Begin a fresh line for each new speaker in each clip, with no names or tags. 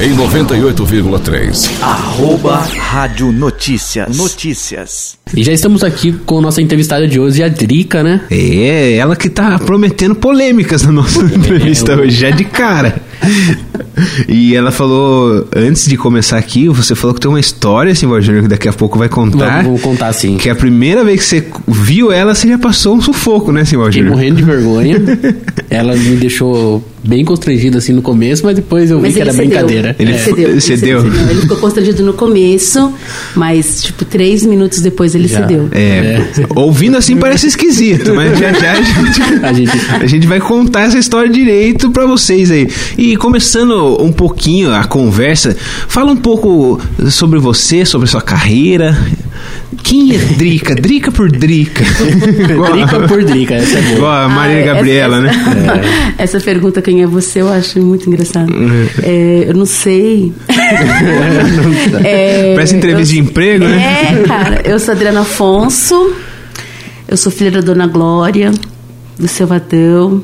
em 98,3.
Arroba Rádio Notícias. Notícias.
E já estamos aqui com nossa entrevistada de hoje, a Drica, né?
É, ela que tá prometendo polêmicas na nossa entrevista hoje, já de cara. E ela falou, antes de começar aqui, você falou que tem uma história, assim, Júnior, que daqui a pouco vai contar.
Vou, vou contar sim.
Que a primeira vez que você viu ela, você já passou um sufoco, né, Simão
Fiquei morrendo de vergonha. ela me deixou bem constrangido assim no começo, mas depois eu
Mas
vi que era
cedeu.
brincadeira.
Ele É.
cedeu. ele
Cedeu.
cedeu. Ele ficou constrangido no começo, mas, tipo, três minutos depois ele
Já.
cedeu.
É, ouvindo assim parece esquisito, mas já já a gente,
A gente-
a gente vai contar essa história direito pra vocês aí. E começando um pouquinho a conversa, fala um pouco sobre você, sobre sua carreira. Quem é Drica? Drica por Drica.
Drica por Drica, essa é boa.
Igual a Maria
Ah, essa-
Gabriela, né?
essa, Essa pergunta, quem é você, eu acho muito engraçado.
Uhum.
É, eu não sei. É,
Parece entrevista de emprego, né?
É, cara. Eu sou Adriana Afonso. Eu sou filha da Dona Glória, do seu Vadão.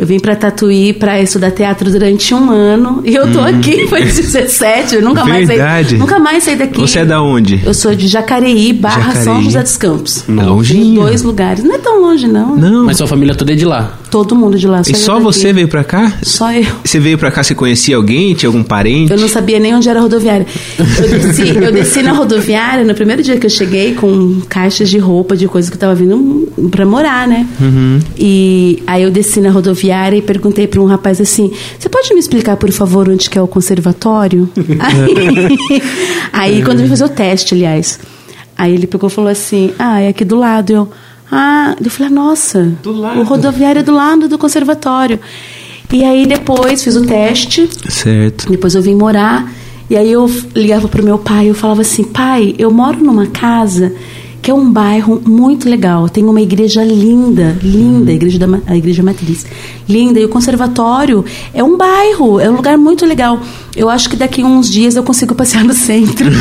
Eu vim pra Tatuí pra estudar teatro durante um ano. E eu tô aqui, foi 17, eu nunca mais.
Verdade.
saí. Nunca mais saí daqui.
Você é da onde?
Eu sou de Jacareí, barra
Jacareí.
São José dos Campos.
Longinho.
Dois lugares. Não é tão longe, não.
Não.
Mas sua família toda é de lá.
Todo mundo de lá.
E
eu
só
daqui.
você veio pra cá?
Só eu.
Você veio pra cá, você conhecia alguém? Tinha algum parente?
Eu não sabia nem onde era a rodoviária. Eu desci, eu desci na rodoviária no primeiro dia que eu cheguei com caixas de roupa, de coisas que eu tava vindo pra morar, né? E aí eu desci na rodoviária e perguntei pra um rapaz assim: Você pode me explicar, por favor, onde que é o conservatório? aí, aí quando ele fez o teste, aliás, aí ele pegou e falou assim: Ah, é aqui do lado. Eu, ah, eu falei, nossa, o rodoviário é do lado do conservatório. E aí depois fiz o teste.
Certo.
Depois eu vim morar e aí eu ligava pro meu pai, eu falava assim: "Pai, eu moro numa casa que é um bairro muito legal. Tem uma igreja linda, linda, a igreja da a igreja matriz. Linda e o conservatório é um bairro, é um lugar muito legal. Eu acho que daqui a uns dias eu consigo passear no centro.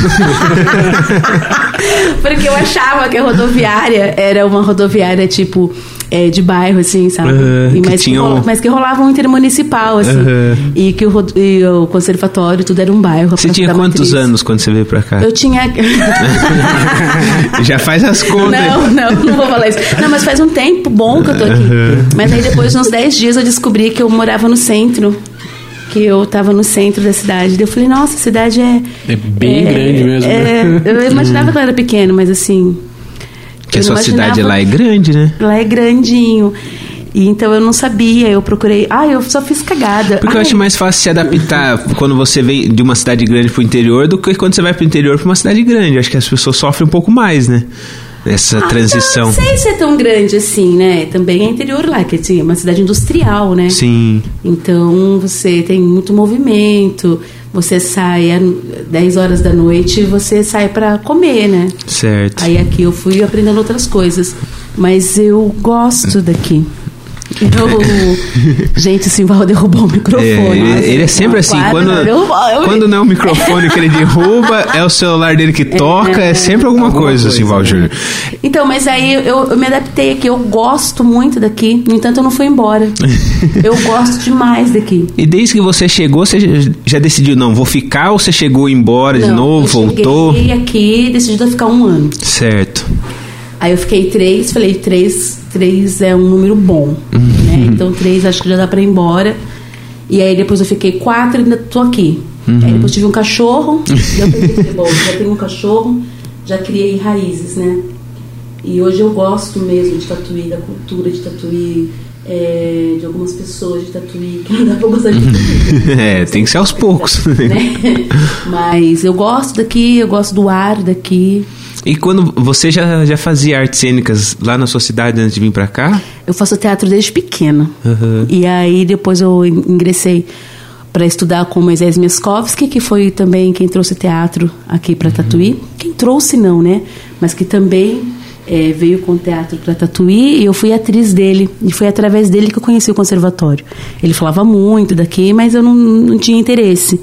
Porque eu achava que a rodoviária era uma rodoviária tipo é, de bairro, assim, sabe?
Aham,
E
que
mas, que
tinha um-
rola- mas que rolava um intermunicipal, assim.
Aham.
E que o, e o conservatório, tudo era um bairro.
Você tinha quantos
Matriz.
anos quando você veio pra cá?
Eu tinha.
Já faz as contas.
Não, não, não vou falar isso. Não, mas faz um tempo bom que eu tô aqui. Mas aí depois de uns 10 dias eu descobri que eu morava no centro. Que eu tava no centro da cidade. Daí eu falei, nossa, a cidade é.
É bem grande mesmo,
é,
né?
eu imaginava que ela era pequena, mas assim.
Porque a
eu
sua cidade lá é grande, né?
Lá é grandinho. E então eu não sabia, eu procurei. Ah, eu só fiz cagada.
Porque eu
Ai,
acho mais fácil se adaptar quando você vem de uma cidade grande pro interior do que quando você vai pro interior pra uma cidade grande. Eu acho que as pessoas sofrem um pouco mais, né? Essa
Ah,
transição.
Não sei se é tão grande assim, né? Também é interior lá, que é uma cidade industrial, né?
Sim.
Então você tem muito movimento, você sai às 10 horas da noite, você sai pra comer, né?
Certo.
Aí aqui eu fui aprendendo outras coisas, mas eu gosto daqui. Eu... Gente, o Simval derrubou o
É,
microfone.
ele, ele é sempre assim, quando,
derrubou, eu
quando não é o microfone que ele derruba, é o celular dele que toca, é, sempre alguma, coisa, assim, Val Júnior.
Então, mas aí eu, eu me adaptei aqui, eu gosto muito daqui, no entanto eu não fui embora. eu gosto demais daqui.
E desde que você chegou, você já- decidiu, não, vou ficar ou você chegou embora de
Não,
novo,
eu
voltou?
Cheguei aqui, decidi ficar um ano.
Certo.
Aí eu fiquei três, falei, três, três é um número bom. Né? Então três acho que já dá pra ir embora. E aí depois eu fiquei quatro e ainda tô aqui. Aí depois tive um cachorro. pensei, falei, bom, já tenho um cachorro, já criei raízes, né? E hoje eu gosto mesmo de tatuí, da cultura de tatuí, é, de algumas pessoas de tatuí, que não dá pra gostar de tatuí.
É, tem que ser aos poucos.
né? Mas eu gosto daqui, eu gosto do ar daqui.
E quando você já, já fazia artes cênicas lá na sua cidade antes de vir pra cá?
Eu faço teatro desde pequena.
Uhum.
E aí depois eu in- ingressei para estudar com Moisés Meskovski, que foi também quem trouxe teatro aqui para Tatuí. Quem trouxe não, né? Mas que também eh, veio com teatro para Tatuí e eu fui atriz dele. E foi através dele que eu conheci o conservatório. Ele falava muito daqui, mas eu não, não tinha interesse.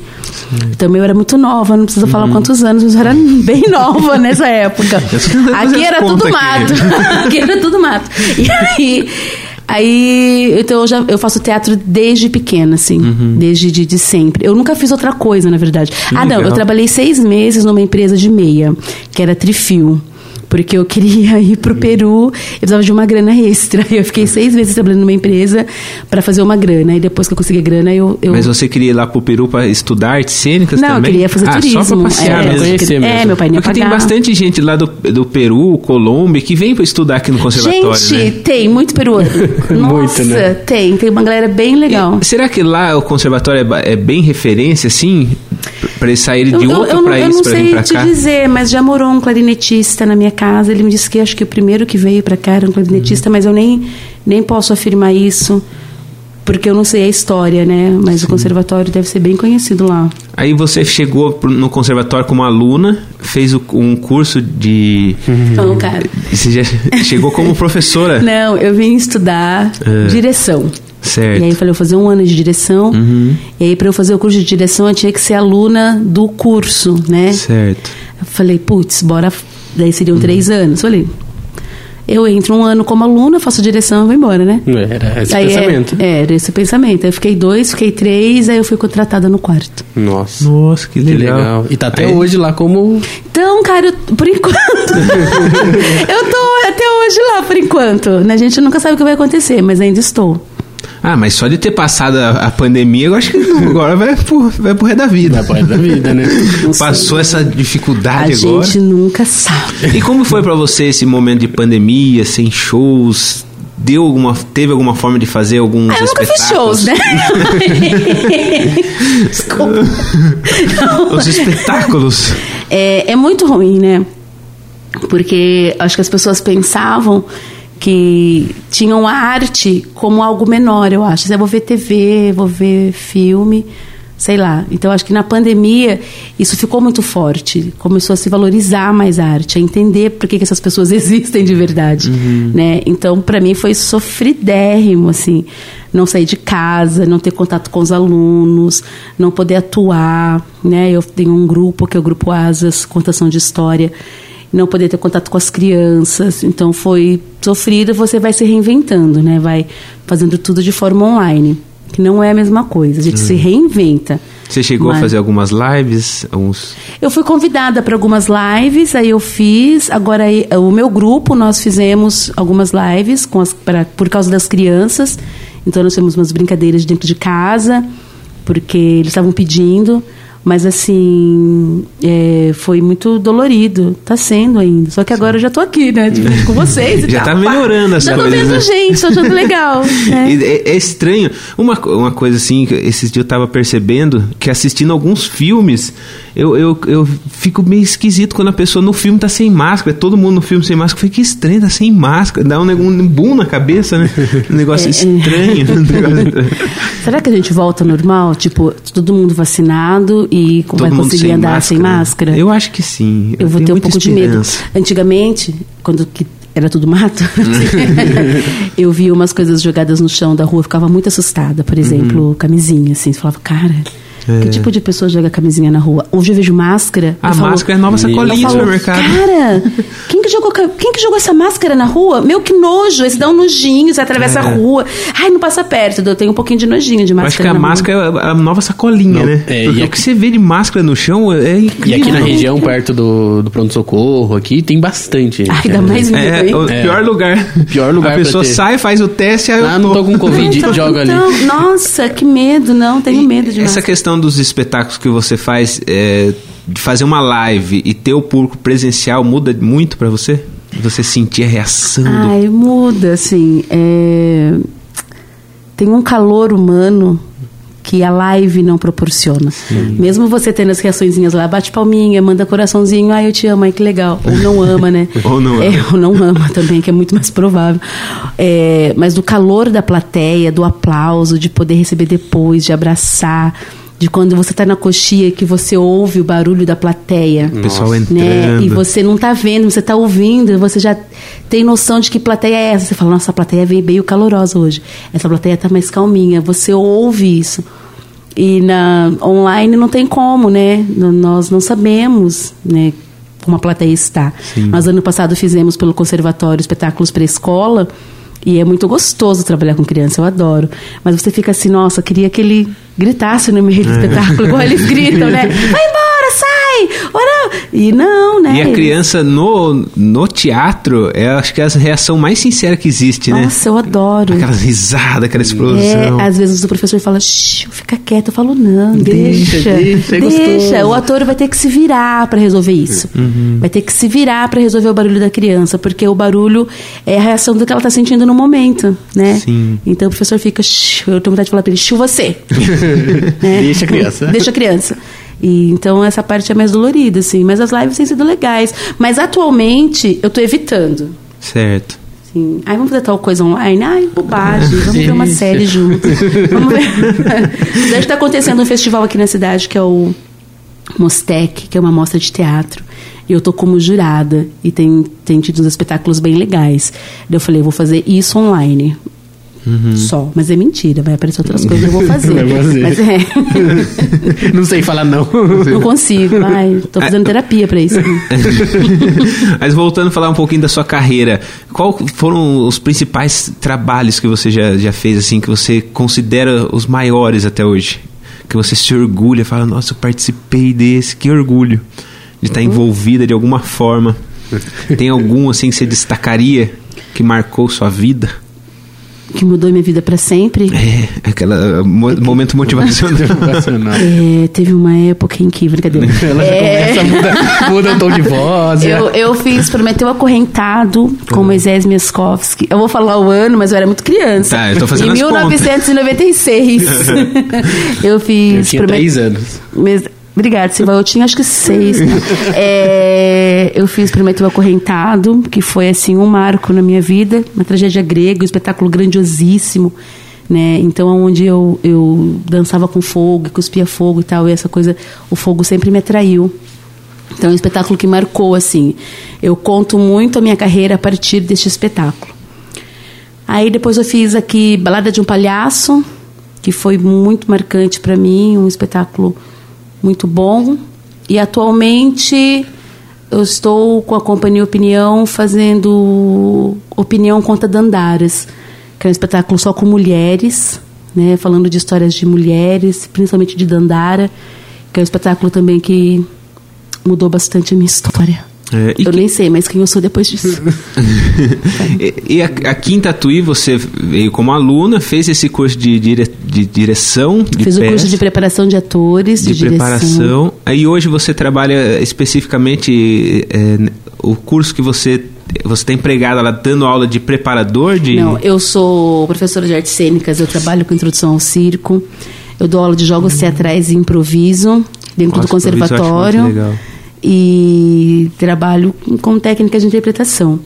Também eu era muito nova, não precisa
Uhum.
falar quantos anos, mas eu era bem nova nessa época. Aqui era tudo
aqui.
mato. aqui era tudo mato. E aí, Aí, então eu já eu faço teatro desde pequena, assim, desde de, de sempre. Eu nunca fiz outra coisa, na verdade. ah, não,
legal.
eu trabalhei seis meses numa empresa de meia, que era Trifil. Porque eu queria ir pro Peru, eu precisava de uma grana extra. Eu fiquei seis meses trabalhando numa empresa para fazer uma grana. E depois que eu consegui a grana, eu. eu...
Mas você queria ir lá pro Peru pra estudar artes cênicas
Não, eu
também?
queria fazer
ah,
turismo.
só pra passear
é,
mesmo.
conhecer
é,
mesmo.
meu pai nem ia
Porque tem
pagar.
bastante gente lá do, do Peru, Colômbia, que vem pra estudar aqui no conservatório,
Gente,
né?
tem, muito peruano. Nossa,
né?
tem, tem uma galera bem legal.
E será que lá o conservatório é, é bem referência, assim? Pra eles saírem de
Eu, eu,
outro
eu, não- eu
país
não
pra vir
sei
pra
te
cá?
dizer, mas já morou um clarinetista na minha casa. Ele me disse que acho que o primeiro que veio pra cá era um
Uhum.
clarinetista, mas eu nem, nem posso afirmar isso, porque eu não sei a história, né? Mas o conservatório deve ser bem conhecido lá.
Aí você chegou no conservatório como aluna, fez o- um curso de...
Então, cara.
Você já chegou como professora,
Não, eu vim estudar
É.
direção.
certo?
E aí eu falei, eu vou fazer um ano de direção.
Uhum.
E aí, para eu fazer o curso de direção, eu tinha que ser aluna do curso, né?
Certo.
Eu falei, putz, bora. Daí seriam três anos. Falei, eu entro um ano como aluna, faço direção e vou embora, né?
Era esse
Aí, é-
pensamento.
É, era esse pensamento. Aí eu fiquei dois, fiquei três, aí eu fui contratada no quarto.
Nossa.
Nossa, que
Que
legal.
legal. E tá até
Aí-
hoje lá como.
Então, cara, eu- por enquanto. eu tô até hoje lá, por enquanto. né? A gente nunca sabe o que vai acontecer, mas ainda estou.
Ah, mas só de ter passado a, a pandemia, eu acho que não, agora vai pro, vai pro resto da vida.
Da parte da vida, né?
Passou essa
A
dificuldade agora.
gente nunca sabe.
E como foi pra você esse momento de pandemia, sem shows? Deu alguma, teve alguma forma de fazer alguns
Ah, eu nunca fiz
espetáculos?
shows, né? Desculpa. Não.
Os espetáculos.
É, é muito ruim, né? Porque acho que as pessoas pensavam que tinham a arte como algo menor, eu acho. Eu vou ver TV, vou ver filme, sei lá. Então acho que na pandemia isso ficou muito forte. Começou a se valorizar mais a arte, a entender por que, que essas pessoas existem de verdade, né? Então para mim foi sofridérrimo, assim, não sair de casa, não ter contato com os alunos, não poder atuar, né? Eu tenho um grupo que é o grupo Asas, contação de história não poder ter contato com as crianças. Então foi sofrido, você vai se reinventando, né? Vai fazendo tudo de forma online, que não é a mesma coisa. A gente se reinventa.
Você chegou a
Mas-
fazer algumas lives? Alguns...
Eu fui convidada para algumas lives, aí eu fiz. Agora aí, o meu grupo nós fizemos algumas lives com as, pra, por causa das crianças. Então nós fizemos umas brincadeiras dentro de casa, porque eles estavam pedindo. Mas assim, é, foi muito dolorido. Tá sendo ainda. Só que agora eu já tô aqui, né? Dividindo com vocês.
Já tá melhorando as
já
coisas,
tô vendo
né?
gente, tô achando legal. né?
É, é estranho. Uma, uma coisa assim, que esses dias eu tava percebendo, que assistindo alguns filmes, eu, eu, eu fico meio esquisito quando a pessoa no filme tá sem máscara. Todo mundo no filme sem máscara. Eu falei, que estranho, tá sem máscara. Dá um, um boom na cabeça, né? Um
É,
negócio estranho. um negócio estranho.
Será que a gente volta ao normal? Tipo, todo mundo vacinado e
Todo
vai
mundo
conseguir andar sem máscara?
Eu acho que sim.
Eu vou
tenho
ter um pouco de medo.
esperança.
Antigamente, quando que era tudo mato, eu via umas coisas jogadas no chão da rua, eu ficava muito assustada. Por exemplo, camisinha, assim. Falava, cara, que tipo de pessoa joga camisinha na rua? Hoje eu vejo máscara.
A
eu falo-
máscara é a nova sacolinha do
falo,
supermercado.
Cara, quem que, jogou, quem que jogou essa máscara na rua? Meu, que nojo. Esse dá um nojinho, você atravessa a rua. Ai, não passa perto. Eu tenho um pouquinho de nojinho de máscara.
acho que a máscara é a nova sacolinha,
Não,
né?
é,
Porque
e
o que você vê de máscara no chão é
E
incrível.
aqui na região, perto do, do pronto-socorro, aqui tem bastante.
Ai, dá mais medo,
É,
hein?
o
É.
pior lugar.
Pior lugar
A pessoa
ter.
sai, faz o teste, aí eu
Ah, não tô com Covid,
Então,
joga ali.
então, Nossa, que medo, não, tenho
E
medo de
Essa
máscara.
questão dos espetáculos que você faz, é, de fazer uma live e ter o público presencial, muda muito pra você? Você sentir a reação do...
Ai, muda, assim. é, Tem um calor humano que a live não proporciona. Mesmo você tendo as reaçõezinhas lá, bate palminha, manda coraçãozinho, ai, eu te amo, ai, que legal. Ou não ama, né?
Ou não
É,
ama.
ou não ama também, que é muito mais provável. É, mas do calor da plateia, do aplauso, de poder receber depois, de abraçar, de quando você tá na coxia que você ouve o barulho da plateia
O pessoal
né?
entrando.
E você não tá vendo, você tá ouvindo, você já tem noção de que plateia é essa. Você fala, nossa, a plateia veio meio calorosa hoje. Essa plateia tá mais calminha. Você ouve isso. E na online não tem como, né? Nós não sabemos, né? Como a plateia está. Nós ano passado fizemos pelo conservatório espetáculos para escola E é muito gostoso trabalhar com criança, eu adoro. Mas você fica assim, nossa, queria que ele gritasse no meio do espetáculo, igual eles gritam, né? Vai embora, sai! Ora! E não, né?
E a criança no, no teatro, é, acho que é a reação mais sincera que existe, né?
Nossa, eu adoro.
Aquelas risadas, aquela
É,
explosão.
às vezes o professor fala, Shh, fica quieto. Eu falo, não,
Deixa,
deixa.
deixa, é gostoso.
O ator vai ter que se virar para resolver isso.
Uhum.
Vai ter que se virar para resolver o barulho da criança, porque o barulho é a reação do que ela tá sentindo no momento, né?
Sim.
Então o professor fica, Shh, eu tenho vontade de falar pra ele, você. né?
Deixa a criança.
Deixa a criança. E, então essa parte é mais dolorida, assim. Mas as lives têm sido legais. Mas atualmente eu tô evitando.
Certo.
Assim, ai, vamos fazer tal coisa online? Ai, bobagem, vamos ver uma série junto. Vamos ver. Deve estar acontecendo um festival aqui na cidade que é o Mostec, que é uma mostra de teatro. E eu tô como jurada e tem, tem tido uns espetáculos bem legais. Daí eu falei, eu vou fazer isso online. Só. Mas é mentira, vai aparecer outras coisas que eu vou fazer.
Vai fazer.
Mas é.
Não sei falar não.
Não consigo. Ai, tô fazendo terapia pra isso.
Mas voltando a falar um pouquinho da sua carreira, qual foram os principais trabalhos que você já, já fez, assim, que você considera os maiores até hoje? Que você se orgulha, fala, nossa, eu participei desse, que orgulho de estar envolvida de alguma forma. Tem algum, assim, que você destacaria que marcou sua vida?
Que mudou minha vida pra sempre.
É, aquele momento motivacional.
É, teve uma época em que. Brincadeira.
Ela já
É,
começa, muda, muda o tom de voz. já.
eu, eu fiz Prometeu Acorrentado com Moisés Miaskovsky. Eu vou falar o ano, mas eu era muito criança.
Tá, eu tô fazendo
Em
as contas.
1996. eu
Eu
fiz.
tinha
Promet-
três anos.
Mas- Obrigada, Silva. Eu tinha acho que seis. né? É, eu fiz Prometeu Acorrentado, que foi assim um marco na minha vida, uma tragédia grega, um espetáculo grandiosíssimo. Né? Então, onde eu, eu dançava com fogo, cuspia fogo e tal, e essa coisa, o fogo sempre me atraiu. Então, é um espetáculo que marcou, assim. Eu conto muito a minha carreira a partir deste espetáculo. Aí depois eu fiz aqui Balada de um Palhaço, que foi muito marcante para mim, um espetáculo muito bom. E atualmente eu estou com a Companhia Opinião fazendo Opinião Conta Dandaras, que é um espetáculo só com mulheres, né, falando de histórias de mulheres, principalmente de Dandara, que é um espetáculo também que mudou bastante a minha história.
É,
eu
que-
nem sei mais quem eu sou depois disso.
E, e a- aqui em Tatuí você veio como aluna, fez esse curso de, dire- de direção, de
Fiz o curso de preparação de atores, de,
de
direção.
preparação. Aí hoje você trabalha especificamente é, o curso que você você está empregada lá dando aula de preparador de
Não, eu sou professora de artes cênicas, eu trabalho com introdução ao circo, eu dou aula de jogos teatrais e improviso dentro
Nossa,
do conservatório
improviso eu acho muito legal.
E trabalho com- técnicas de interpretação.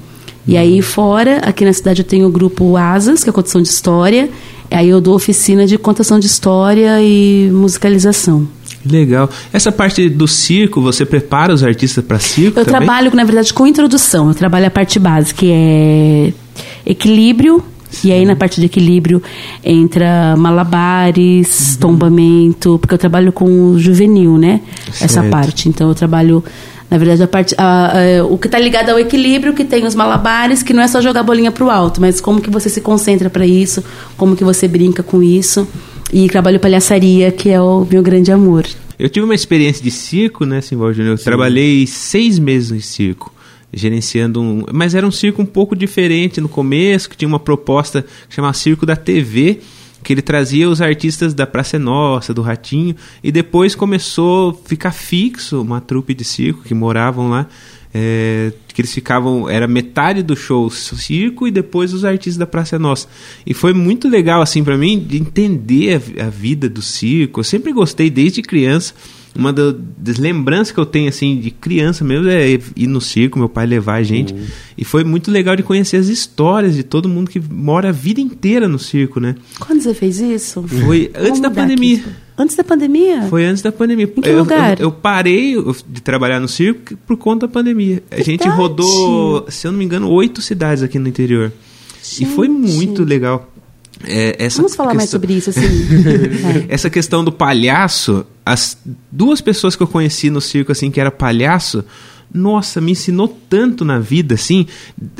E aí fora, aqui na cidade eu tenho o grupo Asas, que é contação de história, aí eu dou oficina de contação de história e musicalização.
Legal. Essa parte do circo, você prepara os artistas para circo
Eu
também?
trabalho, na verdade, com introdução. Eu trabalho a parte base, que é equilíbrio. E aí, na parte de equilíbrio, entra malabares,
Uhum.
tombamento, porque eu trabalho com o juvenil, né? Essa
Certo.
parte. Então, eu trabalho, na verdade, a parte. a- a- o que está ligado ao equilíbrio, que tem os malabares, que não é só jogar a bolinha pro alto, mas como que você se concentra para isso, como que você brinca com isso. E trabalho palhaçaria, que é o meu grande amor.
Eu tive uma experiência de circo, né, Simbal Júnior? Eu trabalhei seis meses em circo, gerenciando um. Mas era um circo um pouco diferente no começo, que tinha uma proposta que chamava Circo da TV, que ele trazia os artistas da Praça é Nossa, do Ratinho, e depois começou a ficar fixo uma trupe de circo que moravam lá. é, que eles ficavam, era metade do show circo e depois os artistas da Praça é Nossa. E foi muito legal, assim, para mim, de entender a a, vida do circo. Eu sempre gostei desde criança. Uma da- das lembranças que eu tenho, assim, de criança mesmo é ir no circo, meu pai levar a gente. E foi muito legal de conhecer as histórias de todo mundo que mora a vida inteira no circo, né?
Quando você fez isso?
Foi antes
Vamos
da pandemia.
aqui. Antes da pandemia?
Foi antes da pandemia.
Em que
eu,
lugar?
Eu, eu parei de trabalhar no circo por conta da pandemia. A gente
Verdade.
rodou, se eu não me engano, oito cidades aqui no interior. E foi
Gente.
muito legal. É, essa
Vamos falar mais
questão-
sobre isso, assim. Vai.
essa questão do palhaço, as duas pessoas que eu conheci no circo assim que era palhaço, nossa, me ensinou tanto na vida, assim.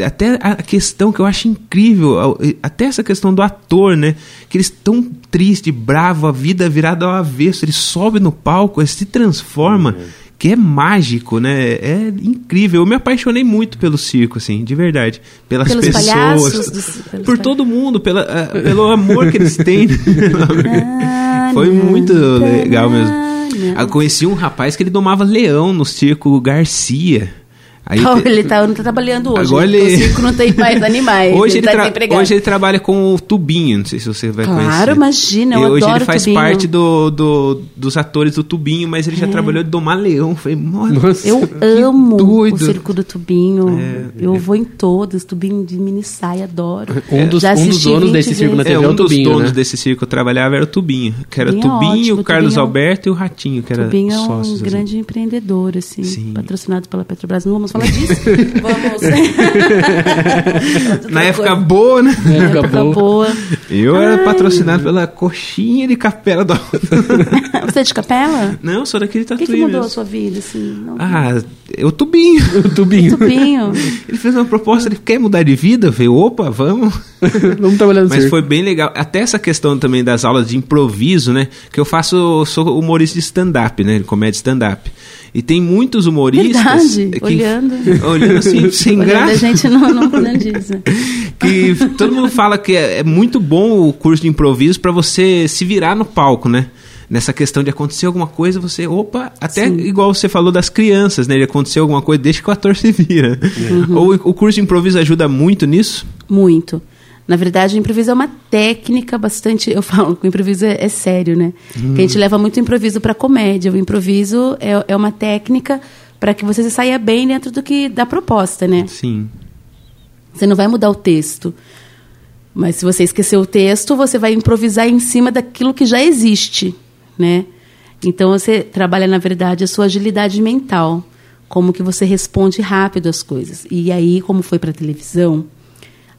Até a questão que eu acho incrível, até essa questão do ator, né? Que eles tão triste, bravo, a vida virada ao avesso, ele sobe no palco, ele se transforma. Que é mágico, né? É incrível. Eu me apaixonei muito pelo circo, assim, de verdade. Pelas
Pelos
pessoas.
pelos
por todo mundo, pela, ah, pelo amor que eles têm. Foi muito legal mesmo. Eu conheci um rapaz que ele domava leão no circo Garcia. Aí te-
ele tá, não tá trabalhando hoje.
Agora
né?
ele-
O circo não tem mais animais.
Hoje
ele,
ele,
tá desempregado.
hoje ele trabalha com o Tubinho, não sei se você vai
Claro,
conhecer.
imagina, eu
E hoje
adoro
ele faz
Tubinho.
parte do, do- dos atores do Tubinho, mas ele já trabalhou de domar leão. Foi, mano,
Nossa.
Eu amo
doido.
o circo do Tubinho.
É,
eu vou em todos. Tubinho de mini saia, adoro.
Um dos,
Já
um dos donos
20
desse circo na. TV
É,
é,
um
o
dos
Tubinho,
donos
né?
desse circo que eu trabalhava era o Tubinho, que era o
Tubinho é
Tubinho,
ótimo,
o Carlos
Tubinho é
Alberto e o Ratinho, que era
Tubinho é um
sócios. assim.
grande empreendedor, assim,
Sim.
patrocinado pela Petrobras. Não vamos falar disso. vamos.
Na época boa, né?
Na
época
época
boa.
boa.
Eu era
Ai.
patrocinado pela coxinha de capela do
Você é de capela?
Não, sou daquele
O que,
tatuí
que mudou a
mesmo.
sua vida, assim? Não-
Ah, é o Tubinho.
O Tubinho.
Tubinho.
Ele fez uma proposta, ele quer mudar de vida? Eu falei, opa, vamos.
Vamos trabalhar no
Mas
circo.
foi bem legal. Até essa questão também das aulas de improviso, né? Que eu faço, sou humorista de stand-up, né? Comédia stand-up. E tem muitos humoristas.
Verdade,
que-
olhando.
Olhando assim, sem
Olhando, a
graça.
gente não, não, não diz, né?
que todo mundo fala que é, é muito bom o curso de improviso para você se virar no palco, né? Nessa questão de acontecer alguma coisa, você, opa, até
Sim.
igual você falou das crianças, né? De acontecer alguma coisa, deixa que o ator se vira.
Uhum.
Ou o curso de improviso ajuda muito nisso?
Muito. Na verdade, o improviso é uma técnica bastante. Eu falo que o improviso é, é sério, né? Que a gente leva muito improviso para comédia. O improviso é, é uma técnica para que você saia bem dentro do que da proposta, né?
Sim.
Você não vai mudar o texto. Mas se você esquecer o texto, você vai improvisar em cima daquilo que já existe, né? Então você trabalha, na verdade, a sua agilidade mental, como que você responde rápido às coisas. E aí, como foi para televisão,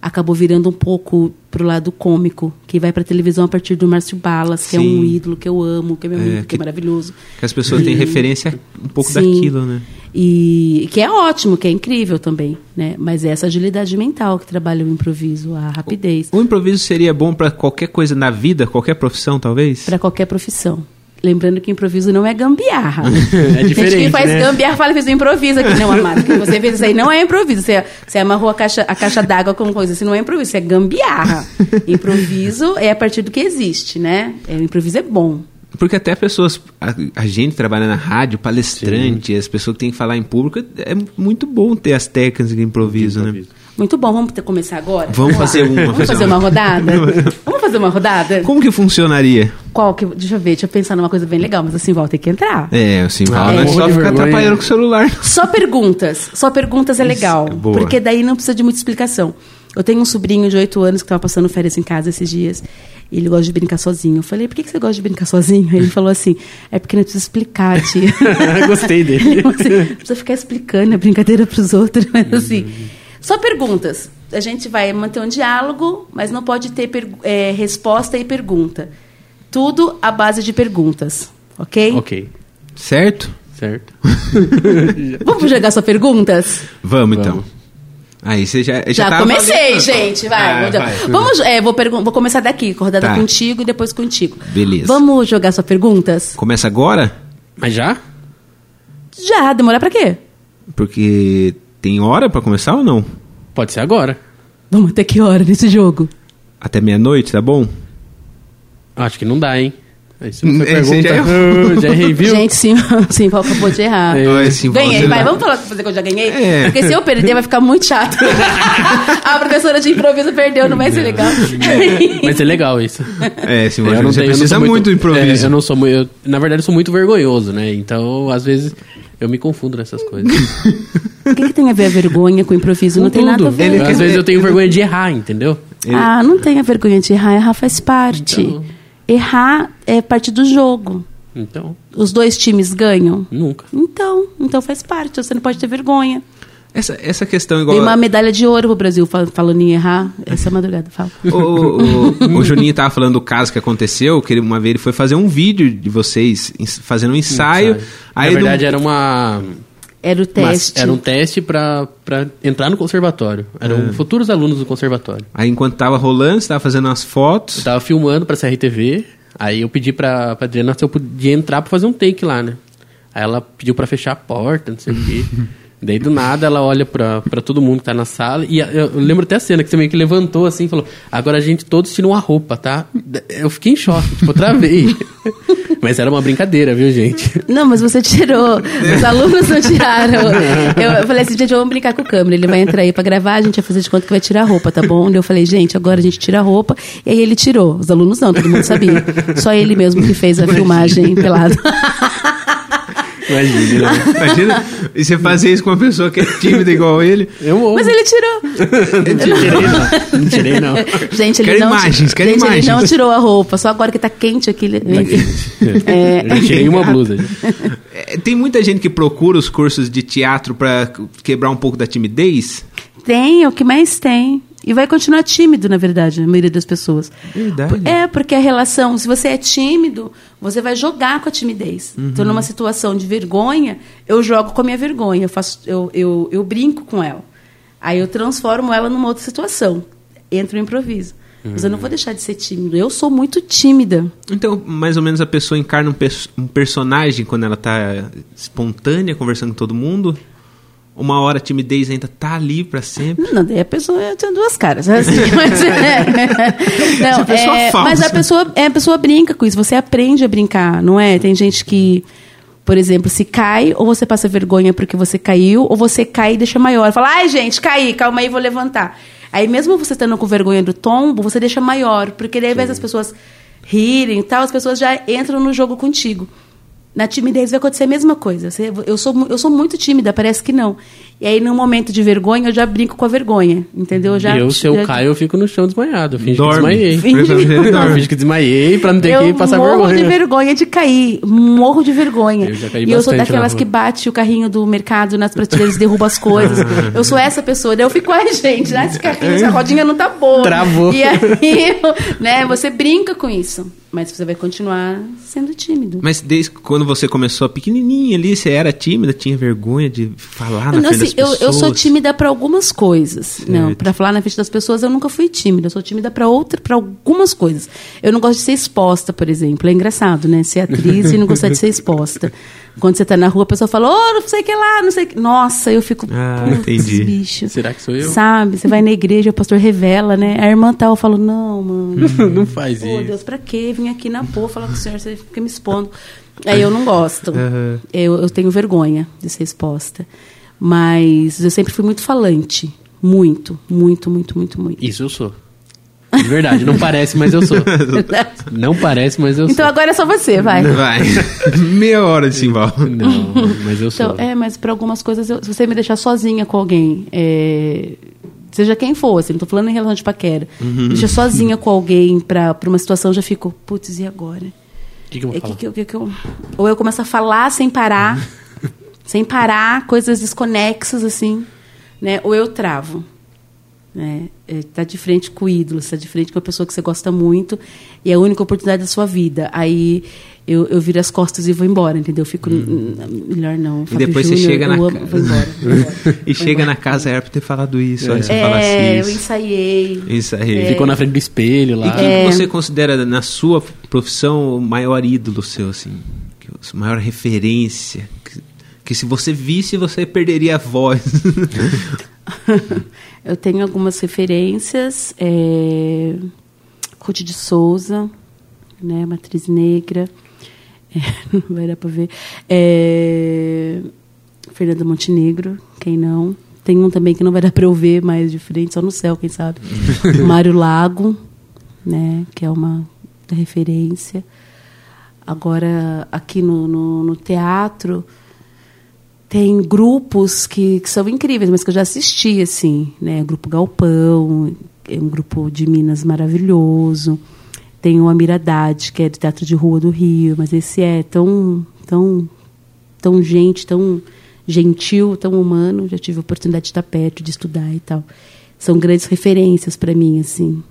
acabou virando um pouco pro lado cômico, que vai para televisão a partir do Márcio Balas, que é um
Sim.
ídolo que eu amo, que é meu
É,
amigo, que,
que-
é maravilhoso.
Que as pessoas têm referência um pouco
Sim.
daquilo, né?
E que é ótimo, que é incrível também, né? Mas é essa agilidade mental que trabalha o improviso, a rapidez,
O improviso seria bom para qualquer coisa na vida, qualquer profissão, talvez?
para qualquer profissão. Lembrando que improviso não é gambiarra.
É
Gente
diferente,
que faz
né?
gambiarra fala fez um improviso aqui. Não, amado. que você fez isso aí não é improviso. Você, você amarrou a caixa, a caixa d'água com coisa. Isso não é improviso, isso é gambiarra. Improviso é a partir do que existe, né? É, o improviso é bom.
Porque até pessoas, a, a gente trabalha na rádio, palestrante, as pessoas que têm que falar em público, é muito bom ter as técnicas de improviso, né?
Muito bom. Vamos ter- começar agora?
Vamos
lá.
fazer uma,
Vamos
fazer uma
rodada? Vamos fazer uma rodada?
Como que funcionaria?
Qual que... Deixa eu ver, deixa eu pensar numa coisa bem legal. Mas assim, volta tem que entrar.
É, fala, não é só ficar atrapalhando com o celular.
Só perguntas. Só perguntas é legal.
Isso, boa.
Porque daí não precisa de muita explicação. Eu tenho um sobrinho de 8 anos que estava passando férias em casa esses dias. E ele gosta de brincar sozinho. Eu falei, por que que você gosta de brincar sozinho? Aí ele falou assim, é porque não precisa explicar, tia.
Gostei dele.
Ele falou assim, não precisa ficar explicando a brincadeira para os outros. Mas assim, só perguntas. A gente vai manter um diálogo, mas não pode ter é, resposta e pergunta. Tudo à base de perguntas. Ok?
ok,
Certo?
certo.
Vamos jogar só perguntas?
Vamos, então. Aí você já. Já,
Já, comecei,
valendo.
gente. Vai.
Ah,
vamos,
vai.
vamos é, vou, vou começar daqui, com a rodada
Tá.
contigo e depois contigo.
Beleza.
Vamos jogar só perguntas?
Começa agora?
Mas já?
Já, demorar pra quê?
Porque tem hora pra começar ou não?
Pode ser agora.
Vamos até que hora nesse jogo?
Até meia-noite, tá bom?
Acho que não dá, hein? Aí você não
É,
pergunta.
já
Ah, já errei, viu?
Gente, sim, sim, Val acabou de errar.
É.
Ganhei, vai, vamos falar fazer que eu já ganhei?
É.
Porque se eu perder, vai ficar muito chato. a professora de improviso perdeu, não vai ser legal.
Mas é legal isso.
É, sim,
Eu
você
não tenho- não
precisa muito do improviso.
É, eu não sou muito. eu- na verdade, eu sou muito vergonhoso, né? Então, às vezes, eu me confundo nessas coisas.
O que, que tem a ver a vergonha com o improviso? Não tem nada a
Tudo.
ver.
Ele
Às vezes eu tenho vergonha de errar, entendeu?
Ah, não tenha vergonha de errar. Errar faz parte.
Então.
Errar é parte do jogo.
Então,
Os dois times ganham?
nunca.
Então, então faz parte. Você não pode ter vergonha.
Essa, essa questão igual.
Dei uma medalha de ouro pro Brasil fal- falando em errar. Essa madrugada, fala.
O, o, o Juninho tava falando do caso que aconteceu, que ele, uma vez ele foi fazer um vídeo de vocês fazendo um ensaio.
Sabe?
Aí
Na verdade,
não-
era uma.
Era o
Mas
teste.
era um teste pra, pra entrar no conservatório. Eram
É.
futuros alunos do conservatório.
Aí enquanto tava rolando, você tava fazendo umas
Eu
fotos.
tava filmando pra CRTV, aí eu pedi pra, pra Adriana se eu podia entrar pra fazer um take lá, né? Aí ela pediu pra fechar a porta, não sei o quê. Daí do nada ela olha pra, pra todo mundo que tá na sala e eu, lembro até a cena que você meio que levantou assim e falou: Agora a gente todos tiram a roupa, tá? Eu fiquei em choque, tipo, travei. Mas era uma brincadeira, viu, gente?
Não, mas você tirou. Os alunos não tiraram. Eu, eu falei assim, gente, vamos brincar com o câmera. Ele vai entrar aí pra gravar, a gente vai fazer de conta que vai tirar a roupa, tá bom? Daí Eu falei, gente, agora a gente tira a roupa. E aí ele tirou. Os alunos não, todo mundo sabia. Só ele mesmo que fez a filmagem pelado.
Imagina, né?
Imagina, e você fazer isso com uma pessoa que é tímida igual ele.
Eu amo.
Mas ele tirou.
não tirei, não. Não tirei, não.
Gente, ele
Quero
não,
imagens, quero
gente,
imagens.
ele não tirou a roupa. Só agora que tá quente aqui. Ele... É.
Eu já tirei uma blusa.
É, Tem muita gente que procura os cursos de teatro pra quebrar um pouco da timidez.
Tem, é o que mais tem. E vai continuar tímido, na verdade, a maioria das pessoas.
Verdade.
É, porque a relação, se você é tímido, você vai jogar com a timidez. Então, numa situação de vergonha, eu jogo com a minha vergonha, eu, faço, eu, eu, eu brinco com ela. Aí eu transformo ela numa outra situação. Entra o improviso. Mas eu não vou deixar de ser tímido. Eu sou muito tímida.
Então, mais ou menos a pessoa encarna um, um personagem quando ela tá espontânea, conversando com todo mundo. Uma hora a timidez ainda tá ali pra sempre.
Não, daí a pessoa tem duas caras. assim, mas, é, não,
Essa pessoa
é,
falsa.
mas a pessoa, é, a pessoa brinca com isso. Você aprende a brincar, não é? Tem gente que, por exemplo, se cai, ou você passa vergonha porque você caiu, ou você cai e deixa maior. Fala, ai, gente, caí, calma aí, vou levantar. Aí, mesmo você estando com vergonha do tombo, você deixa maior. Porque daí, ao invés das pessoas rirem e tal, as pessoas já entram no jogo contigo. Na timidez vai acontecer a mesma coisa. Eu sou, eu sou muito tímida, parece que não. E aí, num momento de vergonha, eu já brinco com a vergonha. Entendeu? Eu já,
eu, se eu
já-
caio, eu fico no chão desmaiado. Eu finge
Dorme.
que desmaiei. Eu finge que desmaiei pra não ter
eu
que passar
morro
vergonha.
de vergonha de cair. Morro de vergonha.
Eu já caí
e eu sou daquelas que bate o carrinho do mercado nas prateleiras e derruba as coisas. eu sou essa pessoa. Daí eu fico, ai, gente, né, esse carrinho, essa rodinha não tá boa.
Travou.
E aí, eu- né, você brinca com isso. Mas você vai continuar sendo tímido.
Mas desde quando você começou pequenininha ali, você era tímida, tinha vergonha de falar na
Não,
frente
assim,
das
eu,
pessoas?
eu sou tímida para algumas coisas. Não, para falar na frente das pessoas eu nunca fui tímida. Eu sou tímida para outra, para algumas coisas. Eu não gosto de ser exposta, por exemplo. É engraçado, né? Ser atriz e não gostar de ser exposta. Quando você tá na rua, a pessoa fala, ô, não sei o que lá, não sei o que. Nossa, eu fico.
Ah,
"Putz,
entendi.
bicho.
Será que sou eu?
Sabe? Você vai na igreja, o pastor revela, né? A irmã tal, eu falo, não, mano.
não faz
Pô,
isso.
Deus, pra quê? Vim aqui na porra falar com o senhor, você fica me expondo. Aí eu não gosto.
Aham.
eu, eu tenho vergonha de ser exposta. Mas eu sempre fui muito falante. Muito, muito, muito, muito, muito.
Isso eu sou. De verdade, não parece, mas eu sou. Não parece, mas eu
Então
sou.
agora é só você, vai.
Vai. Meia hora de simbal.
Não, mas eu sou.
Então, é, mas para algumas coisas, eu- se você me deixar sozinha com alguém, é, seja quem for, assim, não tô falando em relação de paquera,
Uhum.
deixa sozinha com alguém pra, pra uma situação, eu já fico, putz, e agora?
O que, que eu vou
É
falar?
que, que, que, que eu... Ou eu começo a falar sem parar, sem parar, coisas desconexas, assim, né? Ou eu travo. Né? É, tá de frente com o ídolo, você tá de frente com uma pessoa que você gosta muito e é a única oportunidade da sua vida. Aí eu, eu viro as costas e vou embora, entendeu? Eu fico, "Hum, melhor não.
E depois você chega na
eu
ca-
amo, vou embora. vou embora,
E chega
embora.
na casa, era pra ter falado isso, olha, você
É,
falasse
eu
isso.
ensaiei.
Isso aí.
Ficou na frente do espelho
E
lá.
quem
É.
que você considera na sua profissão o maior ídolo seu, assim? A maior referência? Que, se você visse, você perderia a voz.
Eu tenho algumas referências. É... Ruth de Souza, né, uma atriz negra. É, não vai dar para ver. É... Fernanda Montenegro, quem não? Tem um também que não vai dar para eu ver mais de frente, só no céu, quem sabe. Mário Lago, né, que é uma referência. Agora, aqui no, no, no teatro, tem grupos que, que são incríveis, mas que eu já assisti, assim, né? Grupo Galpão, é um grupo de Minas maravilhoso. Tem o Amir Haddad, que é do Teatro de Rua do Rio, mas esse é tão, tão, tão gente, tão gentil, tão humano. Já tive a oportunidade de estar perto, de estudar e tal. São grandes referências para mim, assim.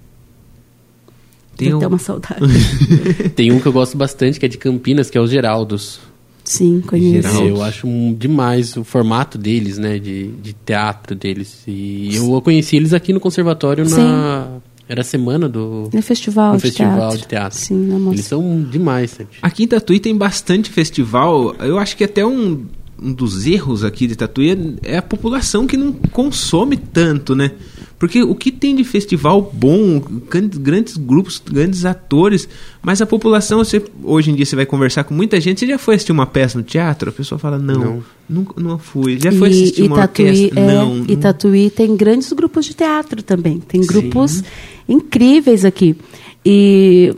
Tem um-
até uma saudade.
Tem um que eu gosto bastante, que é de Campinas, que é os Geraldos.
Sim, conheço.
Geraldo.
Eu acho um- demais o formato deles, né? De, de teatro deles. E eu conheci eles aqui no conservatório na. Era a semana do.
No festival,
no
de,
festival
teatro.
de teatro.
Sim, na mostra.
Eles são demais, sabe?
Aqui em Tatuí tem bastante festival. Eu acho que até um, um dos erros aqui de Tatuí é, é a população que não consome tanto, né? Porque o que tem de festival bom, gran- grandes grupos, grandes atores, mas a população, você, hoje em dia você vai conversar com muita gente, você já foi assistir uma peça no teatro? A pessoa fala, não,
Não.
nunca, não fui. Já foi
E-
assistir uma
Tatuí,
orquestra?
é,
não.
E Tatuí tem grandes grupos de teatro também. Tem grupos incríveis aqui. E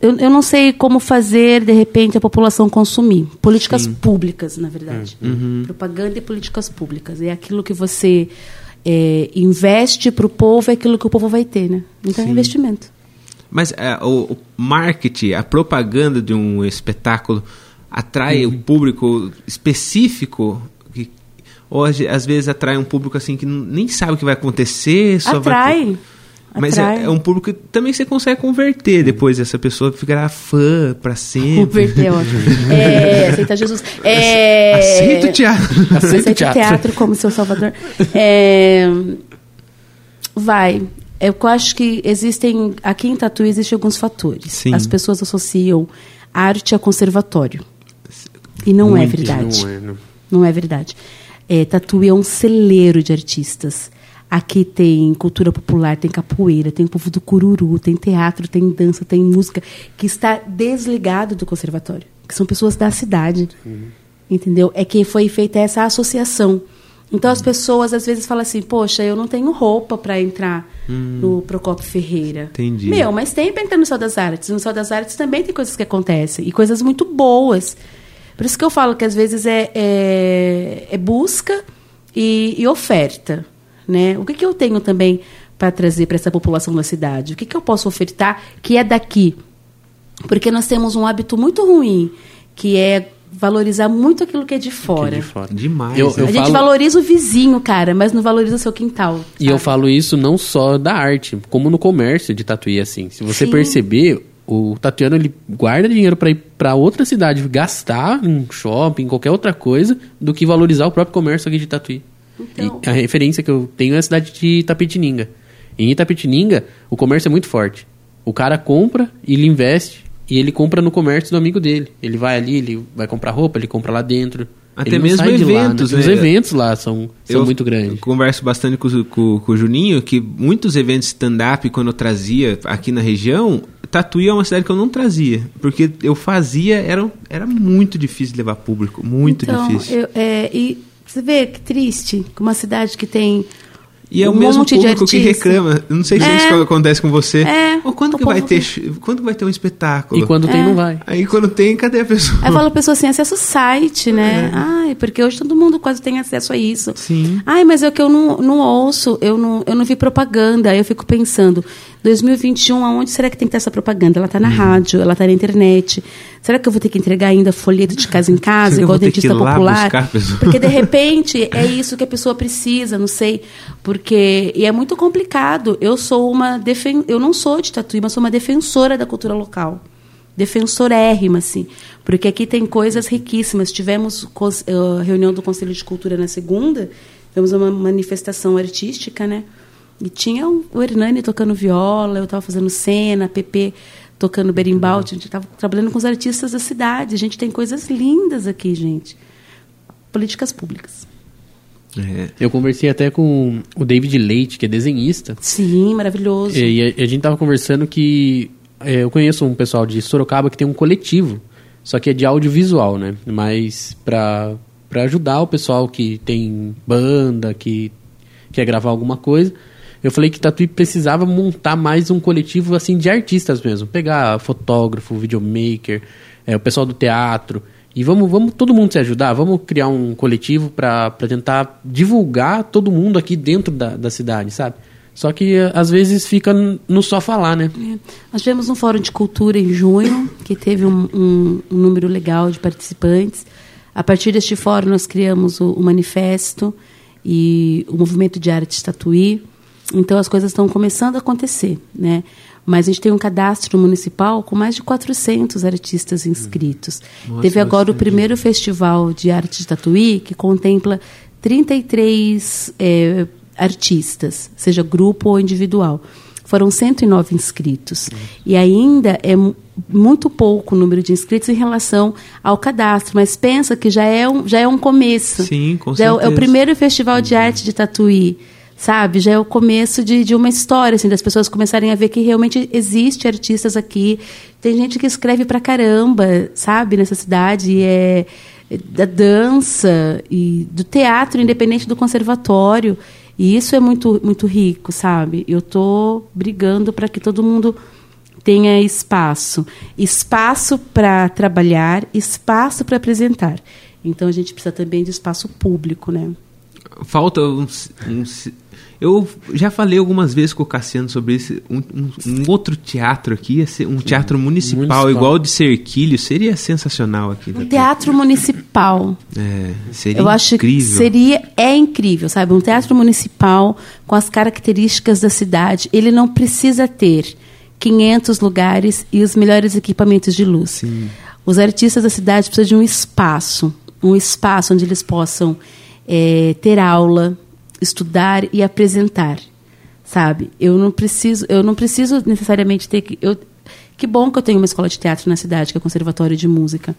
eu, eu não sei como fazer, de repente, a população consumir. Políticas públicas, na verdade. Propaganda e políticas públicas. É aquilo que você é, investe para o povo, é aquilo que o povo vai ter, né? Então é investimento.
Mas é, o, o marketing, a propaganda de um espetáculo atrai o público específico que ou às vezes atrai um público assim que nem sabe o que vai acontecer, só vai
Atrai.
Mas é, é um público que também você consegue converter depois essa pessoa ficará fã pra sempre.
Converter, é ótimo. É, aceita Jesus. É,
Aceita o teatro.
Aceita o
Aceita o
teatro.
teatro como seu salvador. É, vai. É, Eu acho que existem. Aqui em Tatu existem alguns fatores.
Sim.
As pessoas associam arte a conservatório. E não é
Muito,
verdade.
Não é, não.
Não é verdade. É, Tatuí é um celeiro de artistas. Aqui tem cultura popular, tem capoeira, tem o povo do cururu, tem teatro, tem dança, tem música, que está desligado do conservatório, que são pessoas da cidade. Entendeu? É que foi feita essa associação. Então as pessoas às vezes falam assim: Poxa, eu não tenho roupa para entrar no Procopio Ferreira.
Entendi.
Meu, mas tem para entrar no Céu das Artes. No Céu das Artes também tem coisas que acontecem e coisas muito boas. Por isso que eu falo que às vezes é, é, é busca e, e oferta. Né? O que, que eu tenho também para trazer para essa população da cidade? O que, que eu posso ofertar que é daqui? Porque nós temos um hábito muito ruim, que é valorizar muito aquilo que é de fora.
Que de fora.
Demais,
Eu,
né?
eu
a gente
falo-
valoriza o vizinho, cara, mas não valoriza o seu quintal.
E eu
sabe?
falo isso não só da arte, como no comércio de tatuí, assim. Se você
Sim.
perceber, o tatuiano ele guarda dinheiro para ir para outra cidade, gastar em shopping, em qualquer outra coisa, do que valorizar o próprio comércio aqui de tatuí.
Então-
E a referência que eu tenho é a cidade de Itapetininga. Em Itapetininga, o comércio é muito forte. O cara compra e ele investe e ele compra no comércio do amigo dele. Ele vai ali, ele vai comprar roupa, ele compra lá dentro.
Até
Ele
mesmo
de lá,
eventos,
Os
né?
eventos lá são, são
Eu
muito grandes.
converso bastante com, o- com- com o Juninho que muitos eventos stand-up, quando eu trazia aqui na região, Tatuí é uma cidade que eu não trazia. Porque eu fazia, era, era muito difícil de levar público. Muito
então,
difícil.
eu- é, e você vê que triste, que uma cidade que tem
E é o
um
mesmo
monte de
público que
artista.
reclama. Eu Não sei se
É.
isso acontece com você.
É.
Ou quando
O
que vai ter,
que-
quando vai ter um espetáculo?
E quando tem,
É.
não vai.
Aí quando tem, cadê a pessoa?
Aí fala a pessoa assim, acessa o site, né? Ai, porque hoje todo mundo quase tem acesso a isso.
Sim.
Ai, mas é que eu não, não ouço, eu não, eu não vi propaganda. Aí eu fico pensando, 2021, aonde será que tem que ter essa propaganda? Ela está na rádio, ela está na internet. Será que eu vou ter que entregar ainda folheto de casa em casa,
Será
igual
que
dentista popular?
a?
Porque de repente é isso que a pessoa precisa, não sei. Porque e é muito complicado. Eu sou uma defen eu não sou de Tatuí, mas sou uma defensora da cultura local. Defensorérrima, assim. Porque aqui tem coisas riquíssimas. Tivemos cons- eh, reunião do Conselho de Cultura na segunda, tivemos uma manifestação artística, né? E tinha o o Hernani tocando viola, eu estava fazendo cena, a Pepe tocando berimbau, a gente estava trabalhando com os artistas da cidade. A gente tem coisas lindas aqui, gente. Políticas públicas.
É.
Eu conversei até com o David Leite, que é desenhista.
Sim, maravilhoso.
E a, a gente tava conversando que é, eu conheço um pessoal de Sorocaba que tem um coletivo, só que é de audiovisual, né? Mas pra, pra ajudar o pessoal que tem banda, que quer gravar alguma coisa. Eu falei que Tatuí precisava montar mais um coletivo assim de artistas mesmo. Pegar fotógrafo, videomaker, é, o pessoal do teatro. E vamos, vamos todo mundo se ajudar, vamos criar um coletivo para tentar divulgar todo mundo aqui dentro da, da cidade, sabe? Só que às vezes fica no só falar, né?
É. Nós tivemos um fórum de cultura em junho, que teve um, um- um número legal de participantes. A partir deste fórum, nós criamos o, o manifesto e o movimento de arte Tatuí. Então, as coisas estão começando a acontecer, né? Mas a gente tem um cadastro municipal com mais de 400 artistas inscritos.
Nossa,
Teve agora o primeiro festival de arte de Tatuí, que contempla 33 eh, artistas, seja grupo ou individual. Foram 109 inscritos. E ainda é mu- muito pouco o número de inscritos em relação ao cadastro, mas pensa que já é um, já é um começo.
Sim, com
já é, o- é o
certeza.
primeiro festival de arte de Tatuí, sabe? Já é o começo de, de uma história, assim, das pessoas começarem a ver que realmente existe artistas aqui. Tem gente que escreve pra caramba, sabe, nessa cidade, é é da dança e do teatro, independente do conservatório. E isso é muito, muito rico, sabe? Eu tô brigando para que todo mundo tenha espaço. Espaço para trabalhar, espaço para apresentar. Então a gente precisa também de espaço público, né?
Falta uns, uns- Eu já falei algumas vezes com o Cassiano sobre isso. Um, um- um outro teatro aqui, um teatro municipal,
Municipal.
igual o de Cerquilho, seria sensacional aqui.
Um teatro municipal.
É, seria
Eu acho que
incrível.
seria é incrível, sabe? Um teatro municipal com as características da cidade, ele não precisa ter 500 lugares e os melhores equipamentos de luz. Os artistas da cidade precisam de um espaço, um espaço onde eles possam eh, ter aula, estudar e apresentar, sabe? Eu não preciso, eu não preciso necessariamente ter que eu, que bom que eu tenho uma escola de teatro na cidade, que é o Conservatório de Música.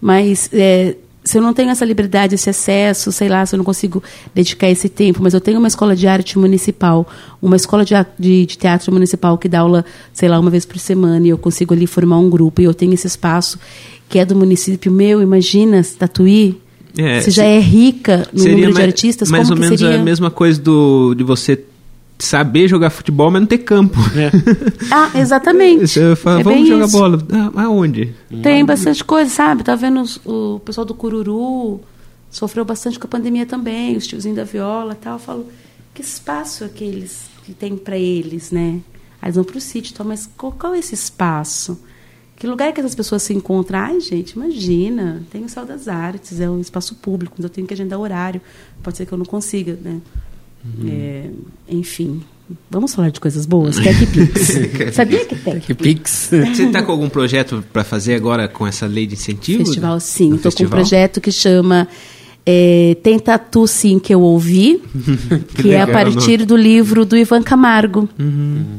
Mas é, se eu não tenho essa liberdade, esse acesso, sei lá, se eu não consigo dedicar esse tempo, mas eu tenho uma escola de arte municipal, uma escola de, de, de teatro municipal que dá aula, sei lá, uma vez por semana, e eu consigo ali formar um grupo, e eu tenho esse espaço que é do município meu, imagina, Tatuí,
É,
se já
se-
é rica no
Seria
número de
mais-
artistas,
mais
como
ou
que
menos
seria?
a mesma coisa do, de você saber jogar futebol, mas não ter campo.
Ah, exatamente.
Você fala,
É
vamos jogar
isso.
bola. Ah, aonde?
Tem bastante coisa, sabe? Tá vendo os- o pessoal do Cururu sofreu bastante com a pandemia também, os tiozinhos da viola e tal. Eu falo, que espaço aqueles que tem para eles, né? Aí eles vão pro sítio e tal, mas qual, qual é esse espaço? Que lugar que essas pessoas se encontram? Ai, gente, imagina, tem o Céu das Artes, é um espaço público, mas eu tenho que agendar horário. Pode ser que eu não consiga, né? É, enfim, vamos falar de coisas boas? Tech Pix. Sabia que Tech
Que pix.
Você está com algum projeto para fazer agora com essa lei de incentivo?
Festival, sim. Estou com um projeto que chama é, Tem Tatu Sim Que Eu Ouvi, que, é a partir do livro do Ivan Camargo,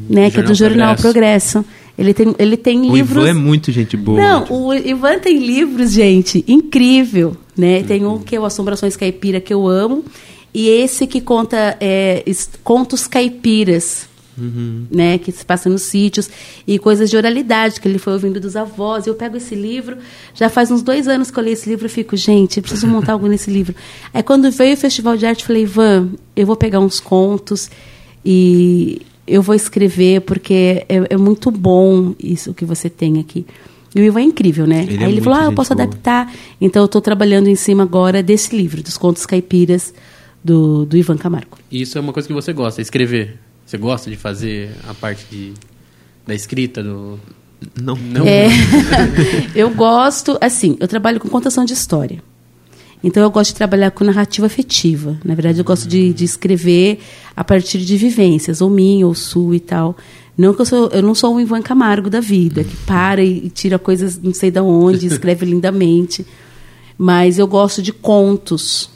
né, que é do
Jornal
Jornal Progresso. Ele tem, ele tem
O
livros...
Ivan é muito gente boa.
Não, o Ivan tem livros, gente, incrível, né? Tem um que é o Assombrações Caipira, que eu amo, e esse que conta é, contos caipiras, né? Que se passa nos sítios, e coisas de oralidade, que ele foi ouvindo dos avós. Eu pego esse livro, já faz uns dois anos que eu li esse livro, eu fico, gente, preciso montar algo nesse livro. Aí quando veio o Festival de Arte, eu falei, Ivan, eu vou pegar uns contos e eu vou escrever, porque é, é muito bom isso que você tem aqui. E o Ivan é incrível, né?
Ele é
Aí ele
muito
falou, ah, eu posso
boa.
adaptar. Então eu estou trabalhando em cima agora desse livro, dos contos caipiras do, do Ivan Camargo.
Isso é uma coisa que você gosta, escrever. Você gosta de fazer a parte de, da escrita, do...
Não,
Não.
É, eu gosto, assim, eu trabalho com contação de história. Então eu gosto de trabalhar com narrativa afetiva. Na verdade, eu gosto de, de escrever a partir de vivências, ou minha, ou sua e tal. Não que eu sou, eu não sou um Ivan Camargo da vida, que para e, e tira coisas não sei de onde, escreve lindamente. Mas eu gosto de contos.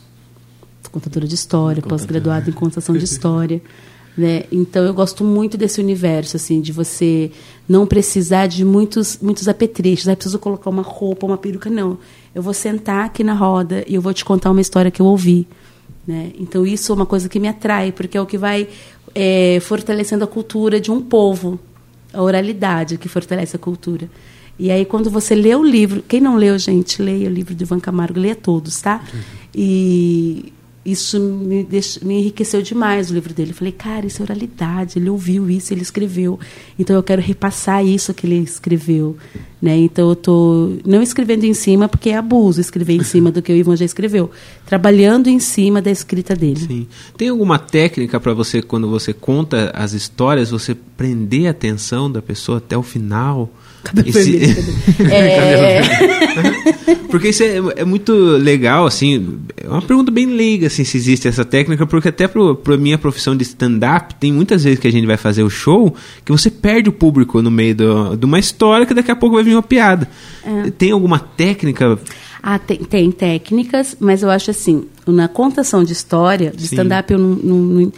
Sou contadora de história, pós-graduada em contação de história. Né? Então eu gosto muito desse universo, assim, de você não precisar de muitos, muitos apetrechos. Ah, preciso colocar uma roupa, uma peruca. Não. Eu vou sentar aqui na roda e eu vou te contar uma história que eu ouvi. Né? Então isso é uma coisa que me atrai, porque é o que vai é, fortalecendo a cultura de um povo. A oralidade que fortalece a cultura. E aí, quando você lê o livro, quem não leu, gente, leia o livro do Ivan Camargo, leia todos, tá? E isso me, deix- me enriqueceu demais o livro dele. Eu falei, cara, isso é oralidade, ele ouviu isso, ele escreveu. Então eu quero repassar isso que ele escreveu. Né? Então eu estou não escrevendo em cima, porque é abuso escrever em cima do que o Ivan já escreveu. Trabalhando em cima da escrita dele.
Sim. Tem alguma técnica para você, quando você conta as histórias, você prender a atenção da pessoa até o final?
Cabelo
Esse-
vermelho. É,
Porque isso é, é muito legal, assim. É uma pergunta bem leiga, assim, se existe essa técnica, porque até pro, pra minha profissão de stand-up, tem muitas vezes que a gente vai fazer o show que você perde o público no meio do- de uma história que daqui a pouco vai vir uma piada. Tem alguma técnica?
Ah, tem, tem técnicas, mas eu acho assim, na contação de história, de stand-up eu não, não- não-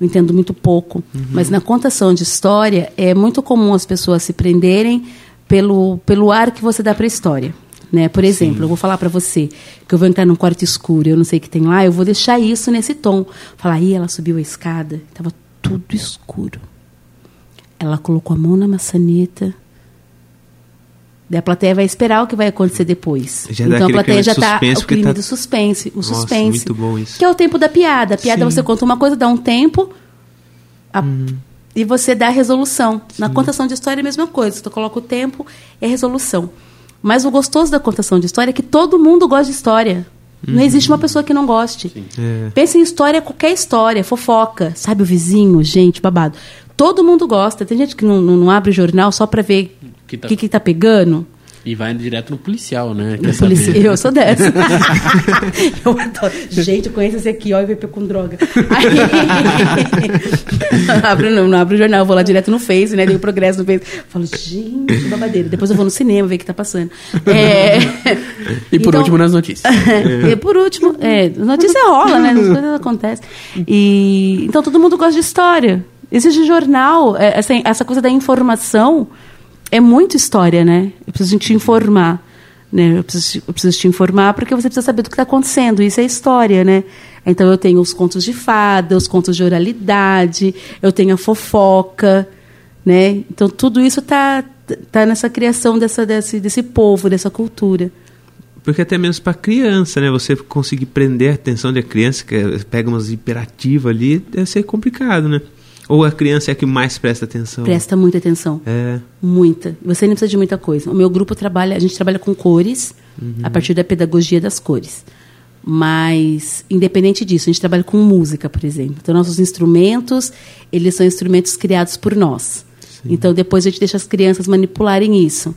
não entendo muito pouco, mas na contação de história é muito comum as pessoas se prenderem pelo, pelo ar que você dá para a história. Né? Por exemplo, eu vou falar para você que eu vou entrar num quarto escuro, eu não sei o que tem lá, eu vou deixar isso nesse tom. Falar, aí ela subiu a escada, estava tudo escuro. Ela colocou a mão na maçaneta. Daí a plateia vai esperar o que vai acontecer depois.
Já
então a plateia já está o clima
tá-
do suspense, o
Nossa,
suspense.
muito bom isso.
Que é o tempo da piada. A piada
Sim.
você conta uma coisa, dá um tempo a- e você dá a resolução. Na contação de história é a mesma coisa. Tu coloca o tempo e a resolução. Mas o gostoso da contação de história é que todo mundo gosta de história. Não existe uma pessoa que não goste.
É.
Pensa em história, qualquer história, fofoca, sabe o vizinho, gente, babado. Todo mundo gosta. Tem gente que não, não- abre o jornal só pra ver o
Que tá-
que, que tá pegando.
E vai direto no policial, né? Quer
polici- Eu sou dessa. eu adoro. Gente, eu conheço esse aqui, ó, e VP com droga. Aí, não, abro, não, não abro o jornal, vou lá direto no Face, né? Dei o progresso no Face. Falo, gente, babadeira. Depois eu vou no cinema ver o que tá passando. É,
E por
então-
último, nas notícias.
e por último, é, notícia rola, né? As coisas acontecem. E, então todo mundo gosta de história. Existe jornal, é, essa, essa coisa da informação é muito história, né? Eu preciso te informar. Né? Eu, preciso, eu preciso te informar porque você precisa saber do que está acontecendo. Isso é história, né? Então eu tenho os contos de fada, os contos de oralidade, eu tenho a fofoca, né? Então tudo isso está tá nessa criação dessa, desse, desse povo, dessa cultura.
Porque até mesmo para criança, né? Você conseguir prender a atenção da criança, que é- pega umas hiperativas ali, deve ser complicado, né? Ou a criança é a que mais presta atenção?
Presta muita atenção.
É.
Muita. Você nem precisa de muita coisa. O meu grupo trabalha, a gente trabalha com cores, a partir da pedagogia das cores. Mas, independente disso, a gente trabalha com música, por exemplo. Então, nossos instrumentos, eles são instrumentos criados por nós. Então, depois a gente deixa as crianças manipularem isso.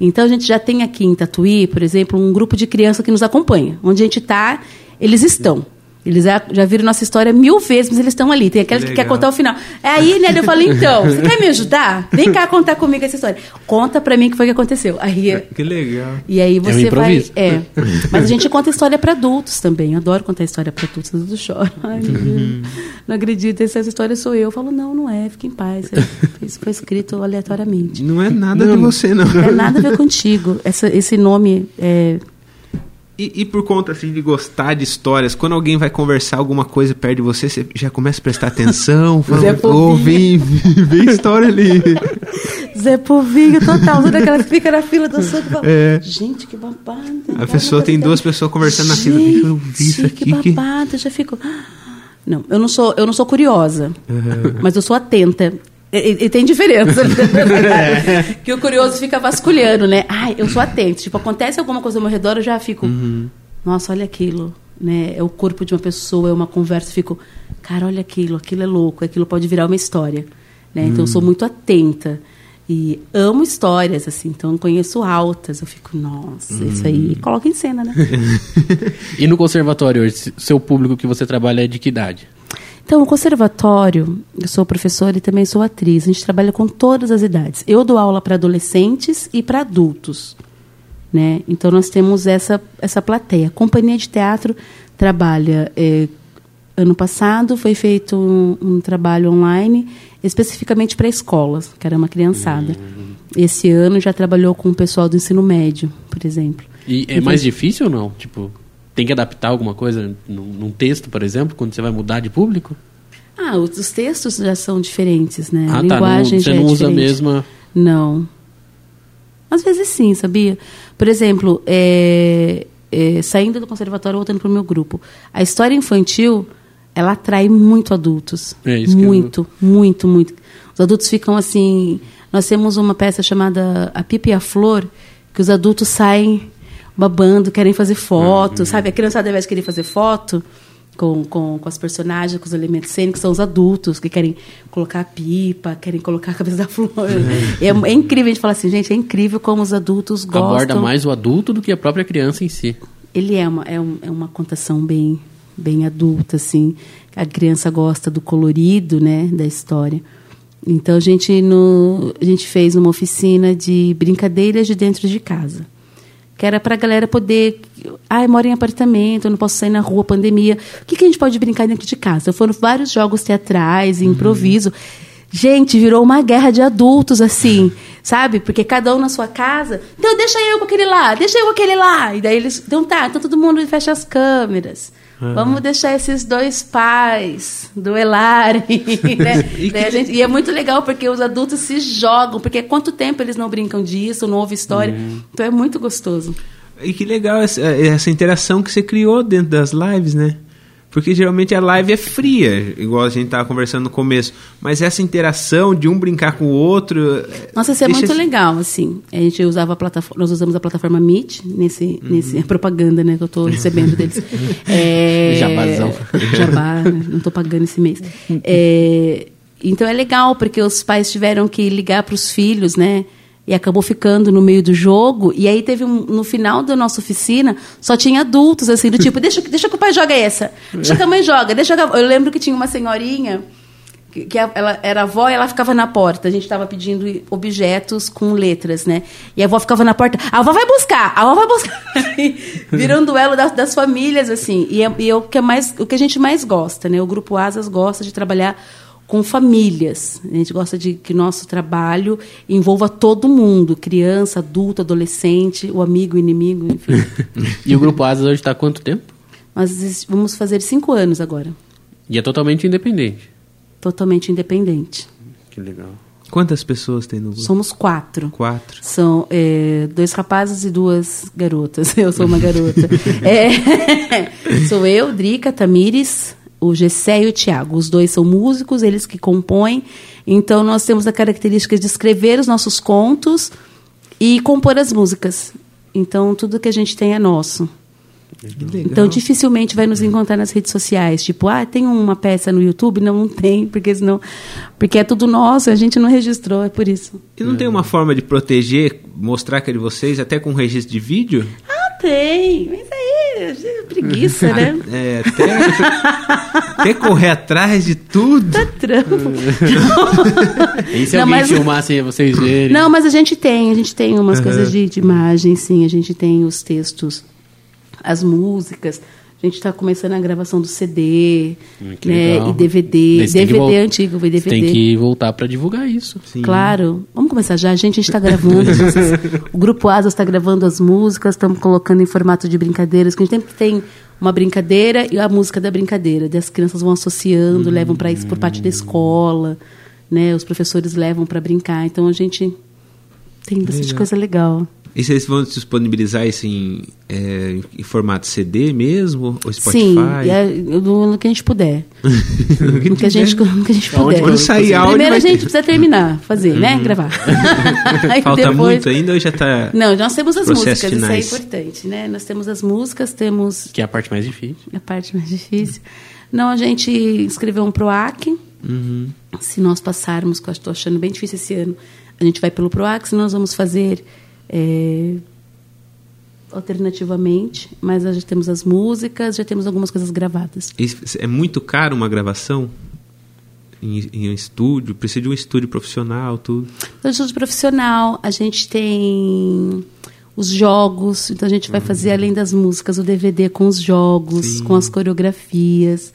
Então, a gente já tem aqui em Tatuí, por exemplo, um grupo de crianças que nos acompanha. Onde a gente está, eles estão. Eles já, já viram nossa história mil vezes, mas eles estão ali. Tem aqueles que quer contar o final. É aí, né? Eu falo, então, você quer me ajudar? Vem cá contar comigo essa história. Conta pra mim o que foi que aconteceu. Aí,
Que legal.
e aí você vai. É. Mas a gente conta história pra adultos também. Eu adoro contar história pra adultos. Os adultos choram. Ai, Deus. Não acredito, essa história sou eu. Eu falo, não, não é, fica em paz. Isso foi escrito aleatoriamente.
Não é nada de você, não.
Não tem nada a ver contigo. Essa, esse nome é.
E, e por conta assim de gostar de histórias, quando alguém vai conversar alguma coisa perto de você, você já começa a prestar atenção, fala,
Zé
vem,
Povinho."
vem história ali.
Zé Povinho, total. Toda aquela que fica na fila do sul.
É.
Gente, que babado.
A pessoa tem duas pessoas conversando na fila, deixa eu ouvir isso
Gente,
aqui.
Que
Que...
babado, eu já fico. Não, eu não sou, eu não sou curiosa, mas eu sou atenta. E, e- tem diferença. que o curioso fica vasculhando, né? Ai, eu sou atento. Tipo, acontece alguma coisa ao meu redor, eu já fico. Nossa, olha aquilo. Né? É o corpo de uma pessoa, é uma conversa. eu Fico, cara, olha aquilo, aquilo é louco, aquilo pode virar uma história. Né? Então eu sou muito atenta. E amo histórias, assim, então conheço altas. Eu fico, nossa, isso aí coloca em cena, né?
E no conservatório hoje, seu público que você trabalha é de que idade?
Então, o conservatório, eu sou professora e também sou atriz. A gente trabalha com todas as idades. Eu dou aula para adolescentes e para adultos. Né? Então, nós temos essa, essa plateia. A Companhia de Teatro trabalha. eh, ano passado foi feito um, um trabalho online especificamente para escolas, que era uma criançada. Esse ano já trabalhou com o pessoal do ensino médio, por exemplo.
E é mais difícil ou não? Tipo, tem que adaptar alguma coisa num, num texto, por exemplo, quando você vai mudar de público?
Ah, os os textos já são diferentes, né?
ah,
a
tá. Não,
linguagem
você
já
não
é
usa a
diferente.
mesma.
Não. Às vezes sim, sabia? Por exemplo, é, é, saindo do conservatório, voltando para o meu grupo. A história infantil, ela atrai muito adultos.
É isso que eu-
muito, muito, muito. Os adultos ficam assim... Nós temos uma peça chamada A Pipa e a Flor, que os adultos saem babando, querem fazer foto,
Uhum.
sabe? A criançada, ao invés de querer fazer foto, com, com, com as personagens, com os elementos cênicos, são os adultos que querem colocar a pipa, querem colocar a cabeça da flor. É, é incrível, a gente fala assim, gente, é incrível como os adultos gostam.
Aborda mais o adulto do que a própria criança em si.
Ele é uma, é, um, é uma contação bem, bem adulta, assim. A criança gosta do colorido, né, da história. Então a gente, no, a gente fez uma oficina de brincadeiras de dentro de casa. Que era para a galera poder. Ah, eu moro em apartamento, eu não posso sair na rua, pandemia. O que, que a gente pode brincar dentro de casa? Foram vários jogos teatrais, improviso. Gente, virou uma guerra de adultos, assim, sabe? Porque cada um na sua casa. Então, deixa eu com aquele lá, deixa eu com aquele lá. E daí eles. Então tá, então todo mundo fecha as câmeras. Vamos deixar esses dois pais duelarem. Né?
E
gente- e é muito legal porque os adultos se jogam, porque quanto tempo eles não brincam disso, não houve história. Então é muito gostoso.
E que legal essa, essa interação que você criou dentro das lives, né? Porque geralmente a live é fria, igual a gente tava conversando no começo. Mas essa interação de um brincar com o outro. é,
Nossa, isso é muito
esse-
legal, assim. A gente usava a plataforma, nós usamos a plataforma Meet nesse, nesse propaganda, né, que eu estou recebendo deles. É,
Jabazão.
Jabá, não estou pagando esse mês. É, então é legal porque os pais tiveram que ligar para os filhos, né? E acabou ficando no meio do jogo. E aí teve um, no final da nossa oficina, só tinha adultos, assim, do tipo, deixa, deixa que o pai joga essa. Deixa que a mãe joga. Deixa a... Eu lembro que tinha uma senhorinha que, que ela era avó e ela ficava na porta. A gente estava pedindo objetos com letras, né? E a avó ficava na porta. A avó vai buscar, a avó vai buscar. Virou um duelo das, das famílias, assim. E, é, e é o, que é mais, o que a gente mais gosta, né? O Grupo Asas gosta de trabalhar com famílias. A gente gosta de que nosso trabalho envolva todo mundo. Criança, adulto, adolescente, o amigo, o inimigo, enfim.
E o Grupo Asas hoje está há quanto tempo?
Nós vamos fazer cinco anos agora.
E é totalmente independente.
Totalmente independente.
Que legal.
Quantas pessoas tem no grupo?
Somos quatro.
Quatro.
São é, dois rapazes e duas garotas. Eu sou uma garota. É, sou eu, Drica, Tamires, o Gessé e o Tiago. Os dois são músicos, eles que compõem. Então, nós temos a característica de escrever os nossos contos e compor as músicas. Então, tudo que a gente tem é nosso. Então, dificilmente vai nos encontrar nas redes sociais. Tipo, ah, tem uma peça no YouTube? Não, não tem, porque senão. Porque é tudo nosso, a gente não registrou, é por isso.
E não tem uma forma de proteger, mostrar que é de vocês, até com registro de vídeo?
Ah, tem. Mas aí, é preguiça, né?
É, até, até correr atrás de tudo.
Tá trampo.
E se
Não,
alguém
mas-
filmasse vocês verem?
Não, mas a gente tem, a gente tem umas coisas de, de imagem, sim. A gente tem os textos, as músicas. A gente está começando a gravação do CD,
Hum, que
né?
legal.
E DVD.
Daí você
DVD
vol-
antigo,
Você
DVD.
tem que voltar para divulgar isso.
Sim.
Claro. Vamos começar já. A gente está gravando. o Grupo Asas está gravando as músicas, estamos colocando em formato de brincadeiras, que a gente sempre tem uma brincadeira e a música da brincadeira. Daí as crianças vão associando, levam para isso por parte da escola, né? Os professores levam para brincar. Então a gente tem bastante
Legal.
coisa legal.
E vocês vão disponibilizar isso em, é, em formato CD mesmo? Ou Spotify?
Sim, e é- no, no que a gente puder. No que a gente, no que a gente puder.
Quando sair áudio,
Primeiro a gente
ter-
precisa terminar, fazer, né? Gravar. Aí
Falta
depois-
muito ainda ou já está...
Não, nós temos as músicas,
finais.
isso é importante, né? Nós temos as músicas, temos
Que é a parte mais difícil.
a parte mais difícil. Não, a gente escreveu um PROAC.
Uhum.
Se nós passarmos, que eu estou achando bem difícil esse ano, a gente vai pelo PROAC, se nós vamos fazer é, alternativamente, mas já temos as músicas, já temos algumas coisas gravadas.
É muito caro uma gravação em, em um estúdio? Precisa de um estúdio profissional, tudo.
Então, estudo profissional, a gente tem os jogos, então a gente vai fazer, além das músicas, o DVD com os jogos,
Sim.
com as coreografias,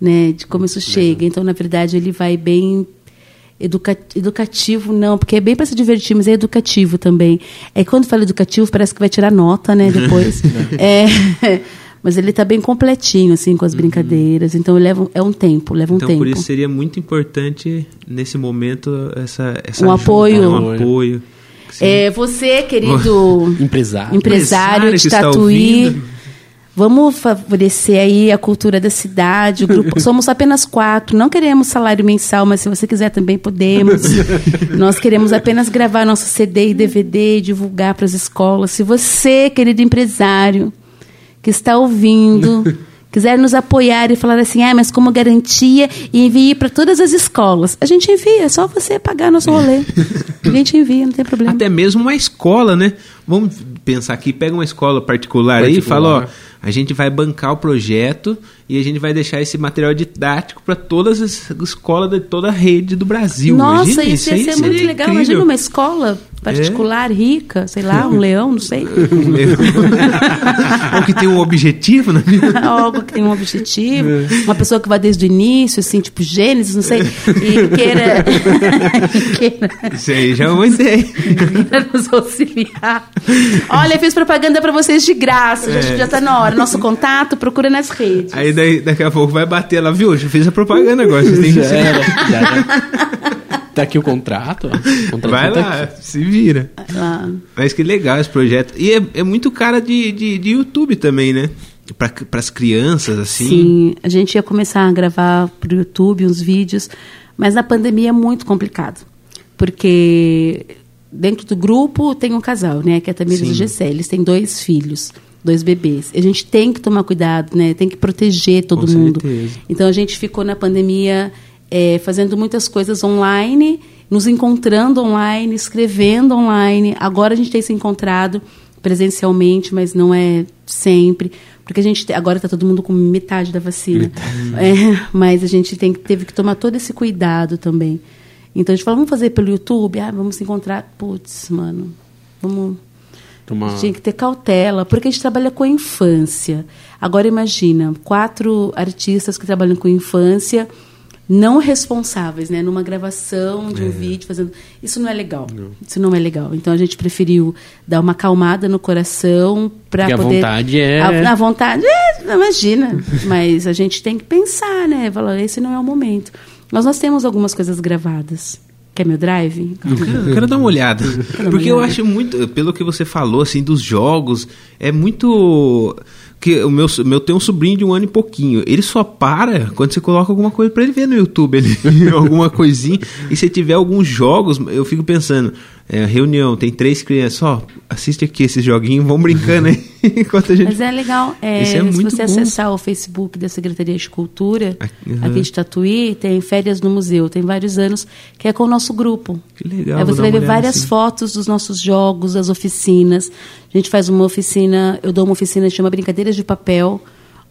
né, de como isso chega. Então, na verdade, ele vai bem educa- educativo, não, porque é bem para se divertir, mas é educativo também. É que quando fala educativo, parece que vai tirar nota, né, depois. é, mas ele está bem completinho, assim, com as brincadeiras. Então, ele leva, um- é um tempo, leva um
então,
tempo.
por isso seria muito importante, nesse momento, essa, essa
Um
ajuda,
apoio.
né? Um apoio. Sim.
É, você, querido
Empresário.
empresário
Empresário
de
que está
Tatuí. Vamos favorecer aí a cultura da cidade. O grupo, somos apenas quatro. Não queremos salário mensal, mas se você quiser também podemos. Nós queremos apenas gravar nosso CD e DVD e divulgar para as escolas. Se você, querido empresário, que está ouvindo, quiser nos apoiar e falar assim, ah, mas como garantia, e envie para todas as escolas. A gente envia, é só você pagar nosso rolê. a gente envia, não tem problema.
Até mesmo uma escola, né? Vamos pensar aqui, pega uma escola particular, aí e fala, ó, a gente vai bancar o projeto e a gente vai deixar esse material didático para todas as escolas de toda a rede do Brasil.
Nossa,
Imagina,
isso ia ser muito legal.
incrível.
Imagina uma escola particular,
É.
rica, sei lá, um leão, não sei.
Ou que tem um objetivo na vida.
Algo que tem um objetivo. Uma pessoa que vai desde o início, assim, tipo Gênesis, não sei, e queira, queira,
Isso aí já é uma ideia.
queira nos auxiliar. Olha, eu fiz propaganda para vocês de graça, já, já tá na hora. Nosso contato, procura nas redes.
Aí daí, daqui a pouco vai bater lá, viu? Já fiz a propaganda agora. Vocês têm que
Já já era. Tá aqui o contrato. O contrato
Vai
tá
lá,
aqui.
se vira.
Ah,
Mas que legal esse projeto. E é, é muito cara de, de, de YouTube também, né? Para as crianças, assim.
Sim, a gente ia começar a gravar pro YouTube uns vídeos, mas na pandemia é muito complicado. Porque dentro do grupo tem um casal, né? Que é a Tamires e o Gessé. Eles têm dois filhos, dois bebês. A gente tem que tomar cuidado, né? Tem que proteger todo
Com
mundo.
certeza.
Então a gente ficou na pandemia eh, fazendo muitas coisas online, nos encontrando online, escrevendo online. Agora a gente tem se encontrado presencialmente, mas não é sempre. Porque a gente te- agora está todo mundo com metade da vacina. É, mas a gente tem, teve que tomar todo esse cuidado também. Então a gente falou, vamos fazer pelo YouTube? Ah, vamos se encontrar. Putz, mano, vamos.
Toma-
A gente tinha que ter cautela, porque a gente trabalha com a infância. Agora imagina, quatro artistas que trabalham com infância não responsáveis, né, numa gravação de um vídeo fazendo, isso não é legal. Isso não é legal. Então a gente preferiu dar uma acalmada no coração para
a
poder
vontade é-
a, a vontade, é, não, imagina, mas a gente tem que pensar, né, falar, esse não é o momento. Mas nós temos algumas coisas gravadas. Quer meu drive?
Eu quero, eu quero dar uma olhada.
uma
Porque eu
olhada.
acho muito, pelo que você falou, assim, dos jogos, é muito. Que o meu, meu tem um sobrinho de um ano e pouquinho. Ele só para quando você coloca alguma coisa pra ele ver no YouTube, ele, alguma coisinha. E se tiver alguns jogos, eu fico pensando, é, reunião, tem três crianças, ó, assiste aqui esses joguinhos, vão brincando aí enquanto a gente.
Mas é legal. É,
é
se você
bom.
acessar o Facebook da Secretaria de Cultura,
uhum.
aqui de Tatuí, tem Férias no Museu, tem vários anos, que é com o nosso grupo.
Que legal,
Aí você vai ver várias
sim.
fotos dos nossos jogos, das oficinas. A gente faz uma oficina, eu dou uma oficina que chama Brincadeiras de Papel,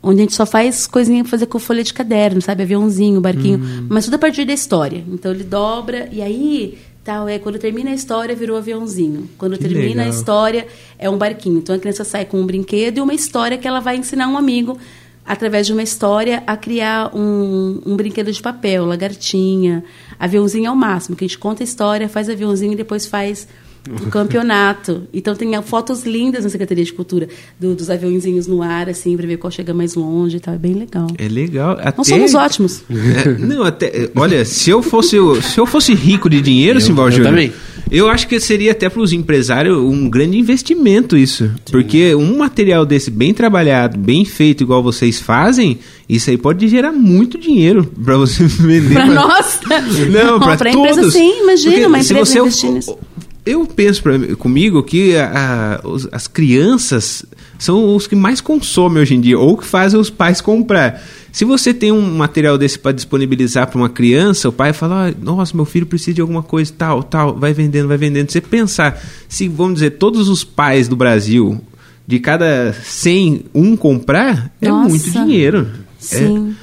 onde a gente só faz coisinha pra fazer com folha de caderno, sabe? Aviãozinho, barquinho,
Hum.
mas tudo a partir da história. Então ele dobra, e aí, tal, é, quando termina a história, virou aviãozinho. Quando
Que
termina a
legal.
história, é um barquinho. Então a criança sai com um brinquedo e uma história que ela vai ensinar um amigo, através de uma história, a criar um, um brinquedo de papel, lagartinha, aviãozinho ao máximo, que a gente conta a história, faz aviãozinho e depois faz o campeonato. Então tem fotos lindas na Secretaria de Cultura, do- dos aviãozinhos no ar, assim, para ver qual chega mais longe e tal. É bem legal.
É legal. Até...
Nós somos ótimos.
É, não, até. Olha, se eu fosse, se eu fosse rico de dinheiro, Simval
eu
Júnior,
também.
eu acho que seria até para os empresários um grande investimento isso. Porque um material desse bem trabalhado, bem feito, igual vocês fazem, isso aí pode gerar muito dinheiro para você vender.
Para
pra-
nós.
Não, para
pra
todos.
empresa, sim. Imagina,
Porque
uma
se
empresa
você
investir nisso.
Eu penso pra, comigo que a- a- os- as crianças são os que mais consomem hoje em dia, ou que fazem os pais comprar. Se você tem um material desse para disponibilizar para uma criança, o pai fala: "Ah, Nossa, meu filho precisa de alguma coisa, tal, tal, vai vendendo, vai vendendo. Você pensar, se vamos dizer, todos os pais do Brasil, de cada 100, um comprar, é
Nossa.
muito dinheiro. É-
Sim.
é,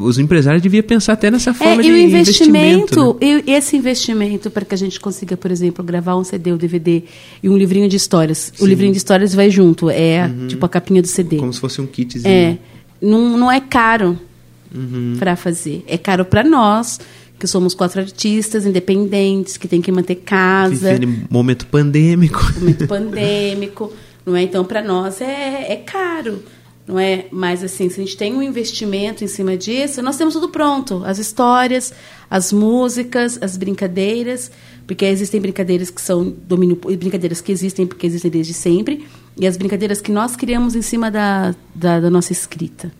os empresários deviam pensar até nessa
É,
forma
e
de
o
investimento.
investimento, e esse investimento para que a gente consiga, por exemplo, gravar um CD, um DVD e um livrinho de histórias. O livrinho de histórias vai junto, é tipo a capinha do CD.
né? Como se fosse um kitzinho.
É, não, não é caro
Uhum.
para fazer. É caro para nós, que somos quatro artistas independentes, que tem que manter casa,
Vivendo momento pandêmico.
momento pandêmico, não é? Então, para nós é, é caro, não é? Mas, assim, se a gente tem um investimento em cima disso, nós temos tudo pronto. As histórias, as músicas, as brincadeiras, porque existem brincadeiras que são domínio... Brincadeiras que existem porque existem desde sempre, e as brincadeiras que nós criamos em cima da, da, da nossa escrita.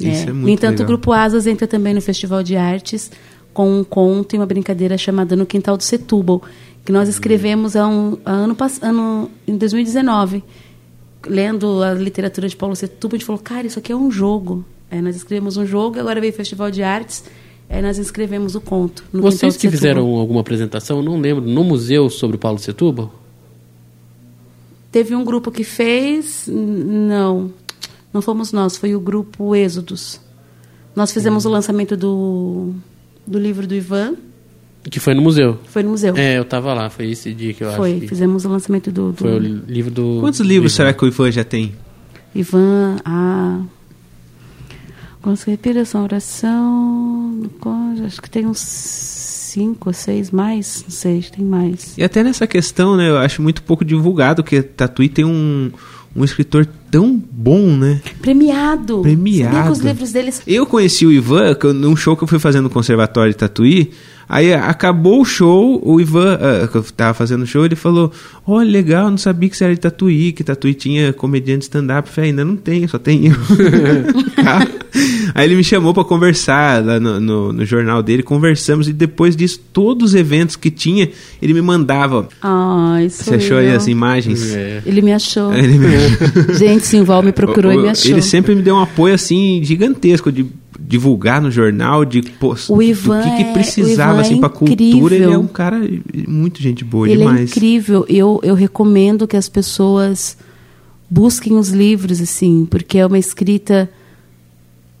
Isso é muito
no entanto,
legal.
o Grupo Asas entra também no Festival de Artes com um conto e uma brincadeira chamada No Quintal do Setúbal, que nós escrevemos há um, há ano, ano, em 2019. Lendo a literatura de Paulo Setúbal, a gente falou, cara, isso aqui é um jogo. Aí nós escrevemos um jogo, agora veio o Festival de Artes, aí nós escrevemos o conto.
Vocês que fizeram alguma apresentação, não lembro, no museu sobre Paulo Setúbal?
Teve um grupo que fez, não, não fomos nós, foi o grupo Êxodos. Nós fizemos o lançamento do, do livro do Ivan,
Que foi no museu.
foi no museu.
É, eu tava lá, foi esse dia que eu
foi,
acho que
fizemos o lançamento do, do
foi o livro do...
Quantos livros será que o Ivan já tem?
Ivan, a. Consciência, respiração, oração. Acho que tem uns cinco ou seis mais. Não sei, tem mais.
E até nessa questão, né, eu acho muito pouco divulgado que Tatuí tem um, um escritor tão bom, né?
Premiado!
Premiado.
Os livros deles.
Eu conheci o Ivan num show que eu fui fazer no Conservatório de Tatuí. Aí acabou o show, o Ivan, ah, que eu tava fazendo o show, ele falou: Olha, legal, não sabia que você era de Tatuí, que Tatuí tinha comediante stand-up. Falei, ainda não tem, só tem eu. Cara, Aí ele me chamou pra conversar lá no, no, no jornal dele, conversamos, e depois disso, todos os eventos que tinha, ele me mandava.
Ai,
Você
sou
achou aí
eu.
as imagens?
É.
Ele me achou.
Ele me...
Gente, Simval me procurou
O-
e me achou.
Ele sempre me deu um apoio assim gigantesco de divulgar no jornal, de pô,
O Ivan
do que, que
é-
precisava
o Ivan
assim
é
para cultura. Ele é um cara muito gente boa
Ele é
demais.
incrível. Eu, eu recomendo que as pessoas busquem os livros, assim, porque é uma escrita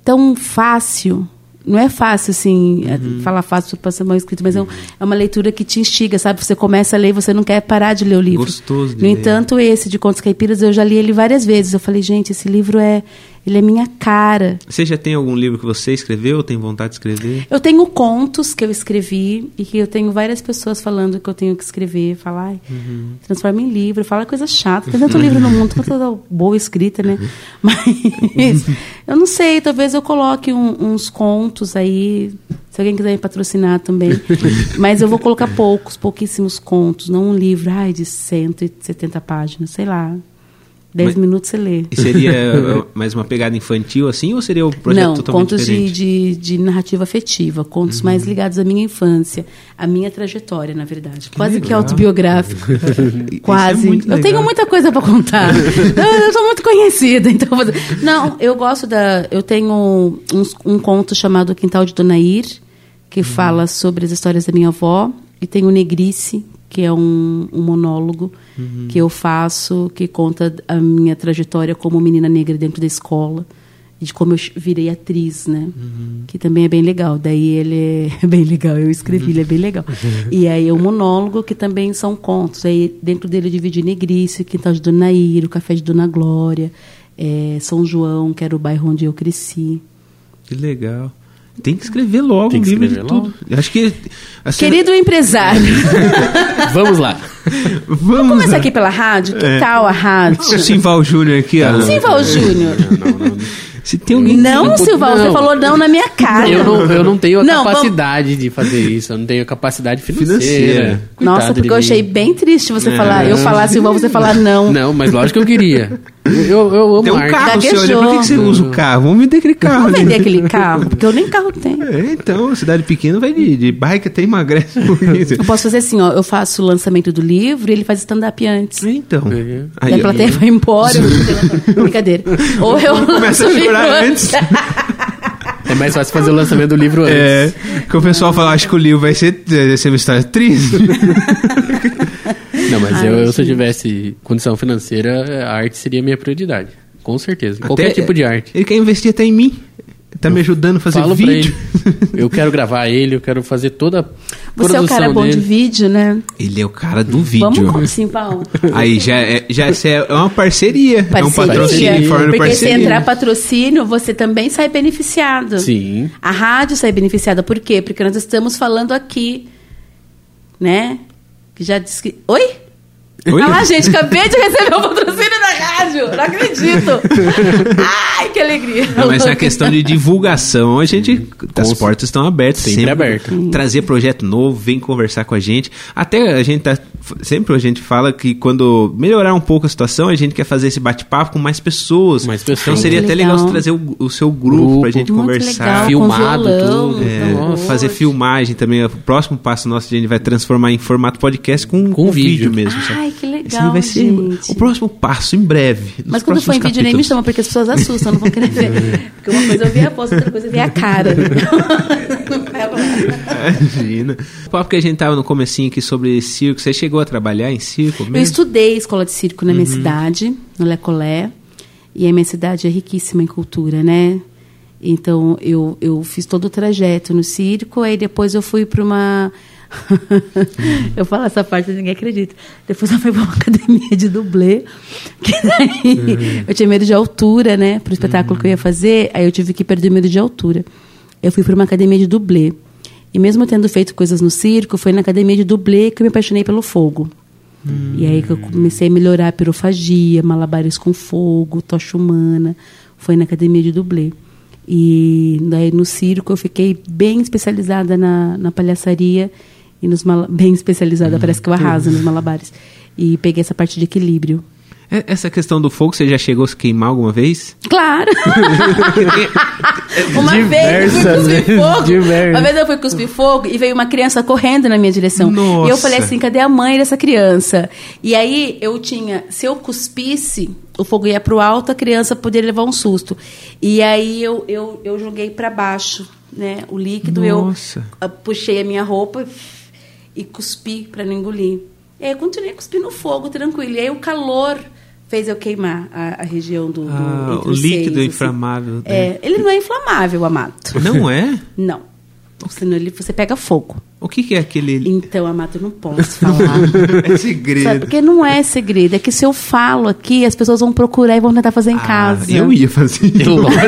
tão fácil. Não é fácil, assim, é,
Uhum.
falar fácil para ser mal escrito, mas é, um- é uma leitura que te instiga, sabe? Você começa a ler e você não quer parar de ler o livro.
Gostoso de
No
ler.
entanto, esse de Contos Caipiras, eu já li ele várias vezes. Eu falei, gente, esse livro é, ele é minha cara.
Você já tem algum livro que você escreveu ou tem vontade de escrever?
Eu tenho contos que eu escrevi e que eu tenho várias pessoas falando que eu tenho que escrever. Falar, ai, transforma em livro. Fala coisa chata. Tem tanto livro no mundo, tanta boa escrita, né? Mas eu não sei, talvez eu coloque um- uns contos aí. Se alguém quiser me patrocinar também. Mas eu vou colocar poucos, pouquíssimos contos. Não um livro, ai, de 170 páginas, sei lá. 10
Mas-
minutos você lê.
E seria mais uma pegada infantil assim ou seria um projeto
Não,
totalmente
contos de,
diferente?
de, de narrativa afetiva, contos mais ligados à minha infância, à minha trajetória, na verdade. Quase que
legal.
autobiográfico.
Isso
Quase.
é
eu tenho muita coisa para contar. eu, sou muito conhecida, então. Não, eu gosto da. Eu tenho uns- um conto chamado Quintal de Dona Ir, que fala sobre as histórias da minha avó, e tem o Negrice, que é um, um monólogo que eu faço, que conta a minha trajetória como menina negra dentro da escola e de como eu virei atriz, né? Que também é bem legal. Daí ele é bem legal, eu escrevi, ele é bem legal. E aí é um monólogo que também são contos. Aí dentro dele eu dividi Negrice, Quintal de Dona Ira, o Café de Dona Glória, eh, São João, que era o bairro onde eu cresci.
Que legal. Tem que escrever logo
Tem
um
que
livro de
escrever
tudo. Acho que assim,
Querido empresário,
Vamos lá.
vamos
vamos começar
lá.
aqui pela rádio? Que
É.
tal a rádio?
O Simval Júnior aqui, ó.
Simval Júnior.
Não, não, não.
Se tem alguém
Não, Silval, você
Não.
falou não na minha cara.
Eu não, eu não tenho a
Não,
capacidade de fazer isso. Eu não tenho a capacidade financeira.
Financeira.
Nossa, porque eu achei bem triste você
É.
falar, eu falar Silval, você falar não.
Não, mas lógico que eu queria. Eu, eu amo
Tem um
arte.
carro,
Gaguejou.
senhor. Por que, que você usa o carro? Vamos vender aquele carro.
Vamos vender aquele carro, porque eu nem carro tenho.
É, então, cidade pequena vai de, de bike até emagrece.
Eu posso fazer assim, ó, eu faço o lançamento do livro e ele faz stand-up antes.
Então.
É.
Aí,
Daí a
ó.
plateia vai embora. Brincadeira. Ou eu
Começa a chorar antes.
É mais fácil fazer o lançamento do livro antes.
É, que o pessoal fala, acho que o livro vai ser, vai ser uma história triste.
Não, mas
Ai,
eu, eu, se eu tivesse condição financeira, a arte seria a minha prioridade. Com certeza. Qualquer
Até-
tipo de arte.
Ele quer investir até em mim. Tá me ajudando a fazer
Falo pra
vídeo.
ele. Eu quero gravar ele, eu quero fazer toda a
Você é o cara bom
dele.
de vídeo, né?
Ele é o cara do vídeo.
Vamos com assim, Paulo.
Aí já é, já é uma parceria. É um
Parceria.
patrocínio em forma de
Porque
parceria.
se entrar patrocínio, você também sai beneficiado.
Sim.
A rádio sai beneficiada. Por quê? Porque nós estamos falando aqui, né? Que já disse que... Oi?
Oi?
Ah lá, gente, acabei de receber o patrocínio rádio. Não acredito. Ai, que alegria.
Não, mas na questão de divulgação, a gente. As portas estão abertas.
Sempre aberta.
Trazer projeto novo, vem conversar com a gente. Até a gente tá sempre a gente fala que quando melhorar um pouco a situação, a gente quer fazer esse bate-papo com mais pessoas.
Mais pessoas.
Então seria até
legal.
legal você trazer o, o seu grupo,
Grupo.
pra gente
Muito
conversar.
legal,
Filmado,
com violão,
tudo.
É, fazer filmagem também. O próximo passo nosso, a gente vai transformar em formato podcast com, com vídeo.
vídeo.
mesmo. sabe?
Ai, que
Esse
legal,
vai ser
gente.
o próximo passo, em breve.
Mas quando for em vídeo, nem me chama, porque as pessoas assustam, não vão querer ver. Porque uma coisa é eu ver a voz, outra coisa é ver a cara.
Imagina. O papo que a gente tava no comecinho aqui sobre circo, você chegou a trabalhar em circo
Eu
mesmo?
estudei escola de circo na minha cidade, no Lecolé. E a minha cidade é riquíssima em cultura, né? Então, eu, eu fiz todo o trajeto no circo, aí depois eu fui para uma... eu falo essa parte, ninguém acredita. Depois eu fui para uma academia de dublê, que daí eu tinha medo de altura, né? Para o espetáculo que eu ia fazer, aí eu tive que perder o medo de altura. Eu fui para uma academia de dublê. E mesmo tendo feito coisas no circo, foi na academia de dublê que eu me apaixonei pelo fogo. E aí que eu comecei a melhorar a pirofagia, malabares com fogo, tocha humana. Foi na academia de dublê. E daí no circo eu fiquei bem especializada na, na palhaçaria e nos bem especializada, parece que eu arraso nos malabares. E peguei essa parte de equilíbrio.
É- Essa questão do fogo, você já chegou a se queimar alguma vez?
Claro! uma vez eu fui cuspir
vezes,
fogo.
diversas.
Uma vez eu fui cuspir fogo e veio uma criança correndo na minha direção.
Nossa.
E eu falei assim: cadê a mãe dessa criança? E aí eu tinha, se eu cuspisse, o fogo ia pro alto, a criança poderia levar um susto. E aí eu, eu, eu joguei para baixo, né? O líquido,
Nossa.
eu ah, puxei a minha roupa e cuspi para não engolir. E aí eu continuei cuspindo fogo, tranquilo. E aí o calor fez eu queimar a, a região do, do
Ah, o líquido
seios,
inflamável, né?
É, ele não é inflamável, amato.
Não é?
Não. Senão ele, você pega fogo.
O que, que é aquele...
Então, Amato, eu não posso falar.
É segredo.
Sabe? Porque não é segredo. É que se eu falo aqui, as pessoas vão procurar e vão tentar fazer em
Ah,
casa.
Eu ia fazer.
Lógico.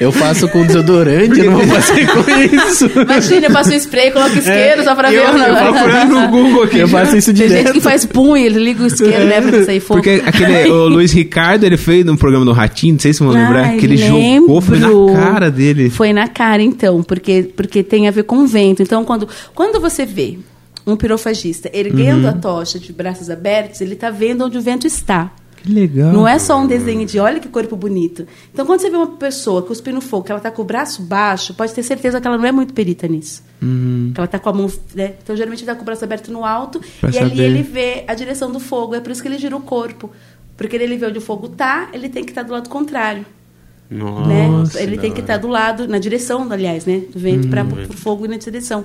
Eu faço com desodorante, eu não vou fazer com isso.
Imagina, eu passo um spray, coloco isqueiro só pra
É, eu,
ver. o
eu
negócio.
procurando no Google aqui.
Eu faço isso
Tem gente
direto.
que faz pum e ele liga o isqueiro, né, pra sair fogo.
Porque aquele, o Luiz Ricardo, ele fez num programa do Ratinho, não sei se vão lembrar,
Ai,
que ele
lembro.
jogou, foi na cara dele.
Foi na cara, então, porque, porque tem a ver com o vento. Então, quando, quando você vê um pirofagista erguendo
Uhum.
a tocha de braços abertos, ele está vendo onde o vento está.
Que legal.
Não é só um desenho de olha que corpo bonito. Então, quando você vê uma pessoa cuspindo fogo, que ela está com o braço baixo, pode ter certeza que ela não é muito perita nisso. Que ela está com a mão. Né? Então, geralmente, está com o braço aberto no alto
Pra
e ali
saber.
ele vê a direção do fogo. É por isso que ele gira o corpo. Porque ele vê onde o fogo está, ele tem que estar do lado contrário
Nossa,
né?
Nossa,
Ele
da
tem que estar do lado, na direção, aliás, né? Do vento para o fogo ir na direção.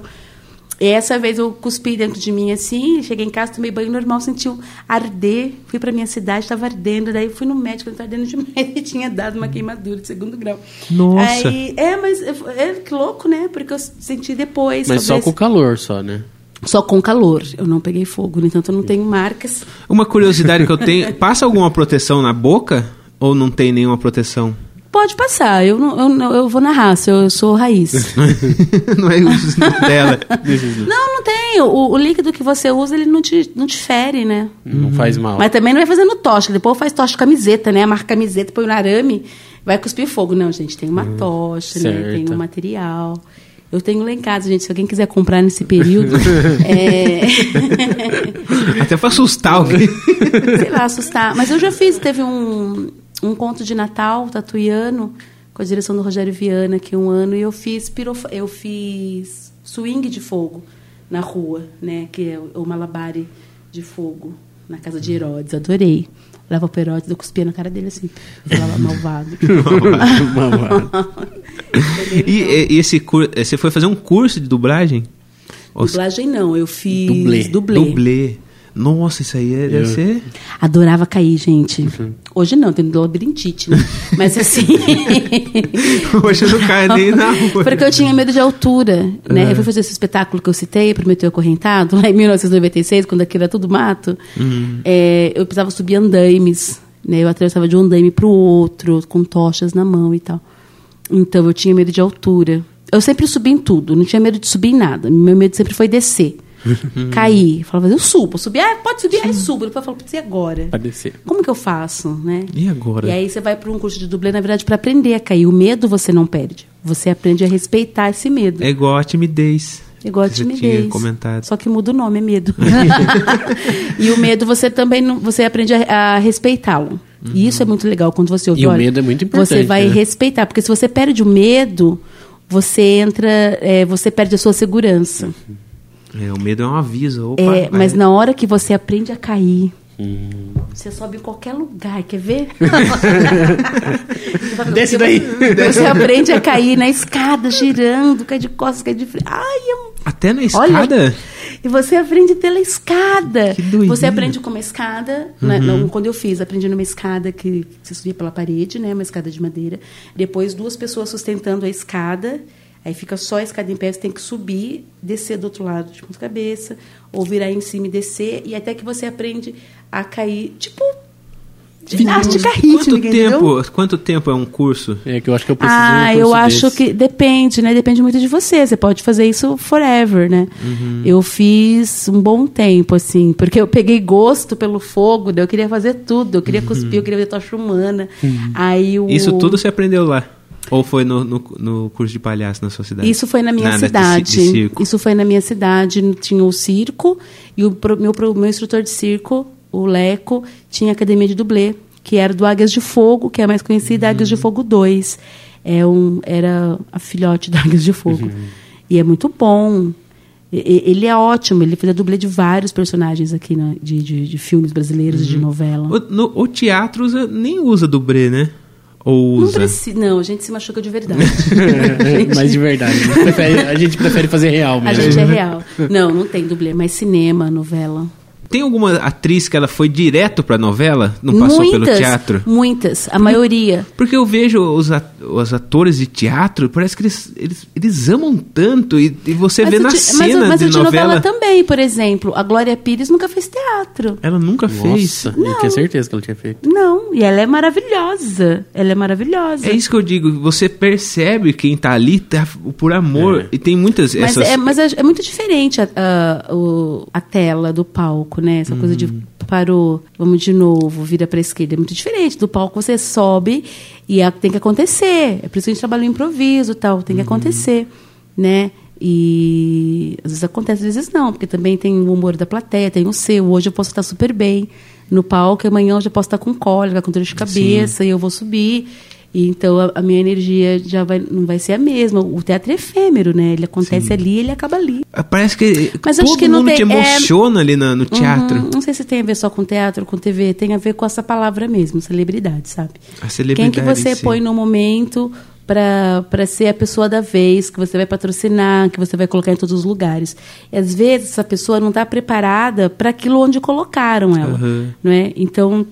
E essa vez eu cuspi dentro de mim assim, cheguei em casa, tomei banho normal, senti um arder, fui para minha cidade, estava ardendo, daí fui no médico, estava ardendo demais e tinha dado uma queimadura de segundo grau.
Nossa.
Aí, é, mas é, que louco, né? Porque eu senti depois.
Mas só com o calor, só, né?
só com calor. Eu não peguei fogo, no entanto eu não tenho marcas.
Uma curiosidade que eu tenho, passa alguma proteção na boca ou não tem nenhuma proteção?
Pode passar, eu, não, eu, eu vou na raça, eu, eu sou raiz.
não é isso dela.
Não, não tem. O, o líquido que você usa, ele não te, não te fere, né?
Não faz mal.
Mas também não vai fazendo tocha. Depois faz tocha de camiseta, né? Marca camiseta, põe no arame, vai cuspir fogo. Não, gente, tem uma tocha, né? Tem
certo.
um material. Eu tenho lá em casa, gente. Se alguém quiser comprar nesse período, é...
Até pra assustar alguém.
sei lá, assustar. Mas eu já fiz, teve um, um conto de Natal tatuiano com a direção do Rogério Viana aqui um ano e eu fiz pirof... eu fiz swing de fogo na rua, né, que é o malabare de fogo na casa de Herodes, adorei. Leva pro Herodes, eu cuspia na cara dele assim, falava malvado.
E, e- e esse cur... você foi fazer um curso de dublagem?
Dublagem não, eu fiz
Dublê.
dublê.
Dublê. Nossa, isso aí é- deve
Eu-
ser.
Adorava cair, gente. Hoje não, tenho labirintite, né? Mas assim.
Hoje eu não caio nem na rua.
Porque eu tinha medo de altura, né? Eu fui fazer esse espetáculo que eu citei, Prometeu Acorrentado, lá em 1996, quando aquilo era tudo mato. É, eu precisava subir andaimes, né? Eu atravessava de um andaime para o outro, com tochas na mão e tal. Então, eu tinha medo de altura. Eu sempre subi em tudo, não tinha medo de subir em nada. Meu medo sempre foi descer. Cair. Falava, eu subo, subir, ah, pode subir, aí subo. Depois eu falo, putz, e agora?
Pra descer.
Como que eu faço, né?
E agora?
E aí você vai para um curso de dublê, na verdade, para aprender a cair. O medo você não perde. Você aprende a respeitar esse medo.
É igual a timidez.
Igual a timidez.
tinha comentado.
Só que muda o nome, é medo. e o medo você também não, você aprende a, a respeitá-lo. E isso é muito legal quando você ouve.
E o
olha,
medo é muito importante,
Você vai
né?
respeitar, porque se você perde o medo, você entra, é, você perde a sua segurança.
É, o medo é um aviso. Opa,
É,
vai-
mas na hora que você aprende a cair,
Hum.
você sobe em qualquer lugar, quer ver?
Desce daí.
Você aprende a cair na escada, girando, cai de costas, cai de frente. Ai, é
Até na
Olha,
escada?
E você aprende pela escada.
Que doideira.
Você aprende com uma escada. né? Não, quando eu fiz, aprendi numa escada que você subia pela parede, né? Uma escada de madeira. Depois, duas pessoas sustentando a escada. Aí fica só a escada em pé, você tem que subir, descer do outro lado de ponta cabeça, ou virar em cima e descer, e até que você aprende a cair, tipo, ginástica
Quanto
rítmica, entendeu?
tempo, quanto tempo é um curso?
É que eu acho que eu preciso de um
Ah,
curso
eu acho
desse.
que depende, né? Depende muito de você. Você pode fazer isso forever, né?
Uhum.
Eu fiz um bom tempo, assim, porque eu peguei gosto pelo fogo, daí eu queria fazer tudo. Eu queria cuspir, eu queria ver tocha humana. Aí o...
Uhum. Isso tudo você aprendeu lá? Ou foi no, no, no curso de palhaço na sua cidade?
Isso foi na minha
Na- de
cidade.
ci- de circo.
Isso foi na minha cidade. Tinha o circo e o pro- meu, pro- meu instrutor de circo, o Leco, tinha a academia de dublê, que era do Águias de Fogo, que é mais conhecida Águias de
Uhum.
Fogo 2. É um, era a filhote da Águias de Fogo.
Uhum.
E é muito bom. E- Ele é ótimo, ele fez a dublê de vários personagens aqui na- de, de, de filmes brasileiros e de novela.
O, no- o teatro usa- nem usa dublê, né? Ou
Não
usa?
precisa, não, a gente se machuca de verdade.
Mas de verdade. A gente prefere, a gente prefere fazer real
A
mesmo.
gente é real. Não, não tem dublê, mas cinema, novela.
Tem alguma atriz que ela foi direto pra novela? Não passou
muitas,
pelo teatro?
Muitas, a maioria.
Porque eu vejo os, at- os atores de teatro, parece que eles, eles, eles amam tanto e, e você vê
o
na cena
mas, mas
de
o de
novela.
novela também, por exemplo. A Glória Pires nunca fez teatro.
Ela nunca fez.
Nossa, eu tinha certeza que ela tinha feito.
Não, e ela é maravilhosa. Ela é maravilhosa.
É isso que eu digo, você percebe quem tá ali tá por amor.
É.
E tem muitas
Mas,
essas.
é, mas é, é muito diferente a, a, a tela do palco, né? Essa coisa de parou, vamos de novo, vira pra esquerda. É muito diferente. Do palco você sobe e a- tem que acontecer. É por isso que a gente trabalha no improviso tal. Tem que acontecer, né? E às vezes acontece, às vezes não, porque também tem o humor da plateia, tem o seu. Hoje eu posso estar super bem no palco, e amanhã eu já posso estar com cólica, com dor de cabeça, e eu vou subir. E então a, a minha energia já vai, não vai ser a mesma. O teatro é efêmero, né? Ele acontece ali e ele acaba ali.
Parece que
Mas
todo
acho que não
mundo
tem-
te emociona ali na- no teatro.
Uhum. Não sei se tem a ver só com teatro, com TV, tem a ver com essa palavra mesmo, celebridade, sabe?
A celebridade
Quem que você
si.
põe no momento para ser a pessoa da vez, que você vai patrocinar, que você vai colocar em todos os lugares. E às vezes essa pessoa não está preparada para aquilo onde colocaram ela,
Uhum.
não é? Então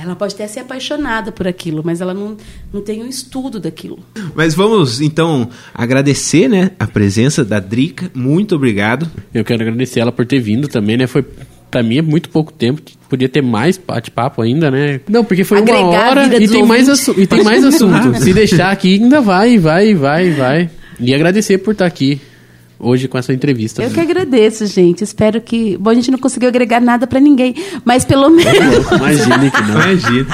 ela pode até ser apaixonada por aquilo, mas ela não, não tem um estudo daquilo.
Mas vamos então agradecer, né, a presença da Drica. Muito obrigado.
Eu quero agradecer ela por ter vindo também, né? Foi pra mim é muito pouco tempo. Podia ter mais bate-papo ainda, né? Não, porque foi
Agregar
uma hora e tem, mais
ouvintes.
e tem mais assunto. Se deixar aqui, ainda vai, vai, vai, vai. E agradecer por estar aqui hoje com essa entrevista.
Eu que agradeço, gente. Espero que. Bom, a gente não conseguiu agregar nada para ninguém, mas pelo menos.
Imagine que não.
Imagina.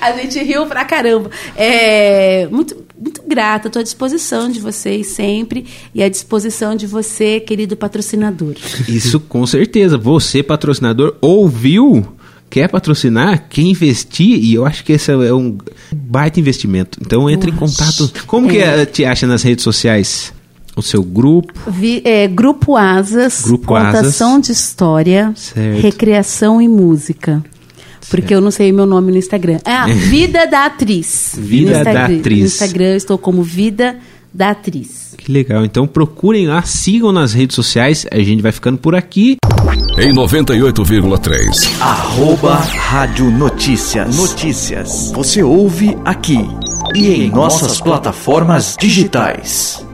A gente riu pra caramba. É, muito, muito grata, estou à disposição de vocês sempre e à disposição de você, querido patrocinador.
Isso com certeza. Você, patrocinador, ouviu? Quer patrocinar? Quer investir? E eu acho que esse é um baita investimento. Então entre em contato. Como que
É.
eh, te acha nas redes sociais? O seu grupo?
Vi- é, Grupo Asas,
Grupo
contação
Asas.
de história,
Certo.
recreação e música. Porque eu não sei meu nome no Instagram. Ah, Vida da Atriz.
Vida
No Instagram-
da Atriz.
No Instagram eu estou como Vida da Atriz.
Que legal. Então procurem lá, sigam nas redes sociais. A gente vai ficando por aqui.
Em 98,3.
Arroba Rádio Notícias. Notícias. Você ouve aqui e em nossas plataformas digitais.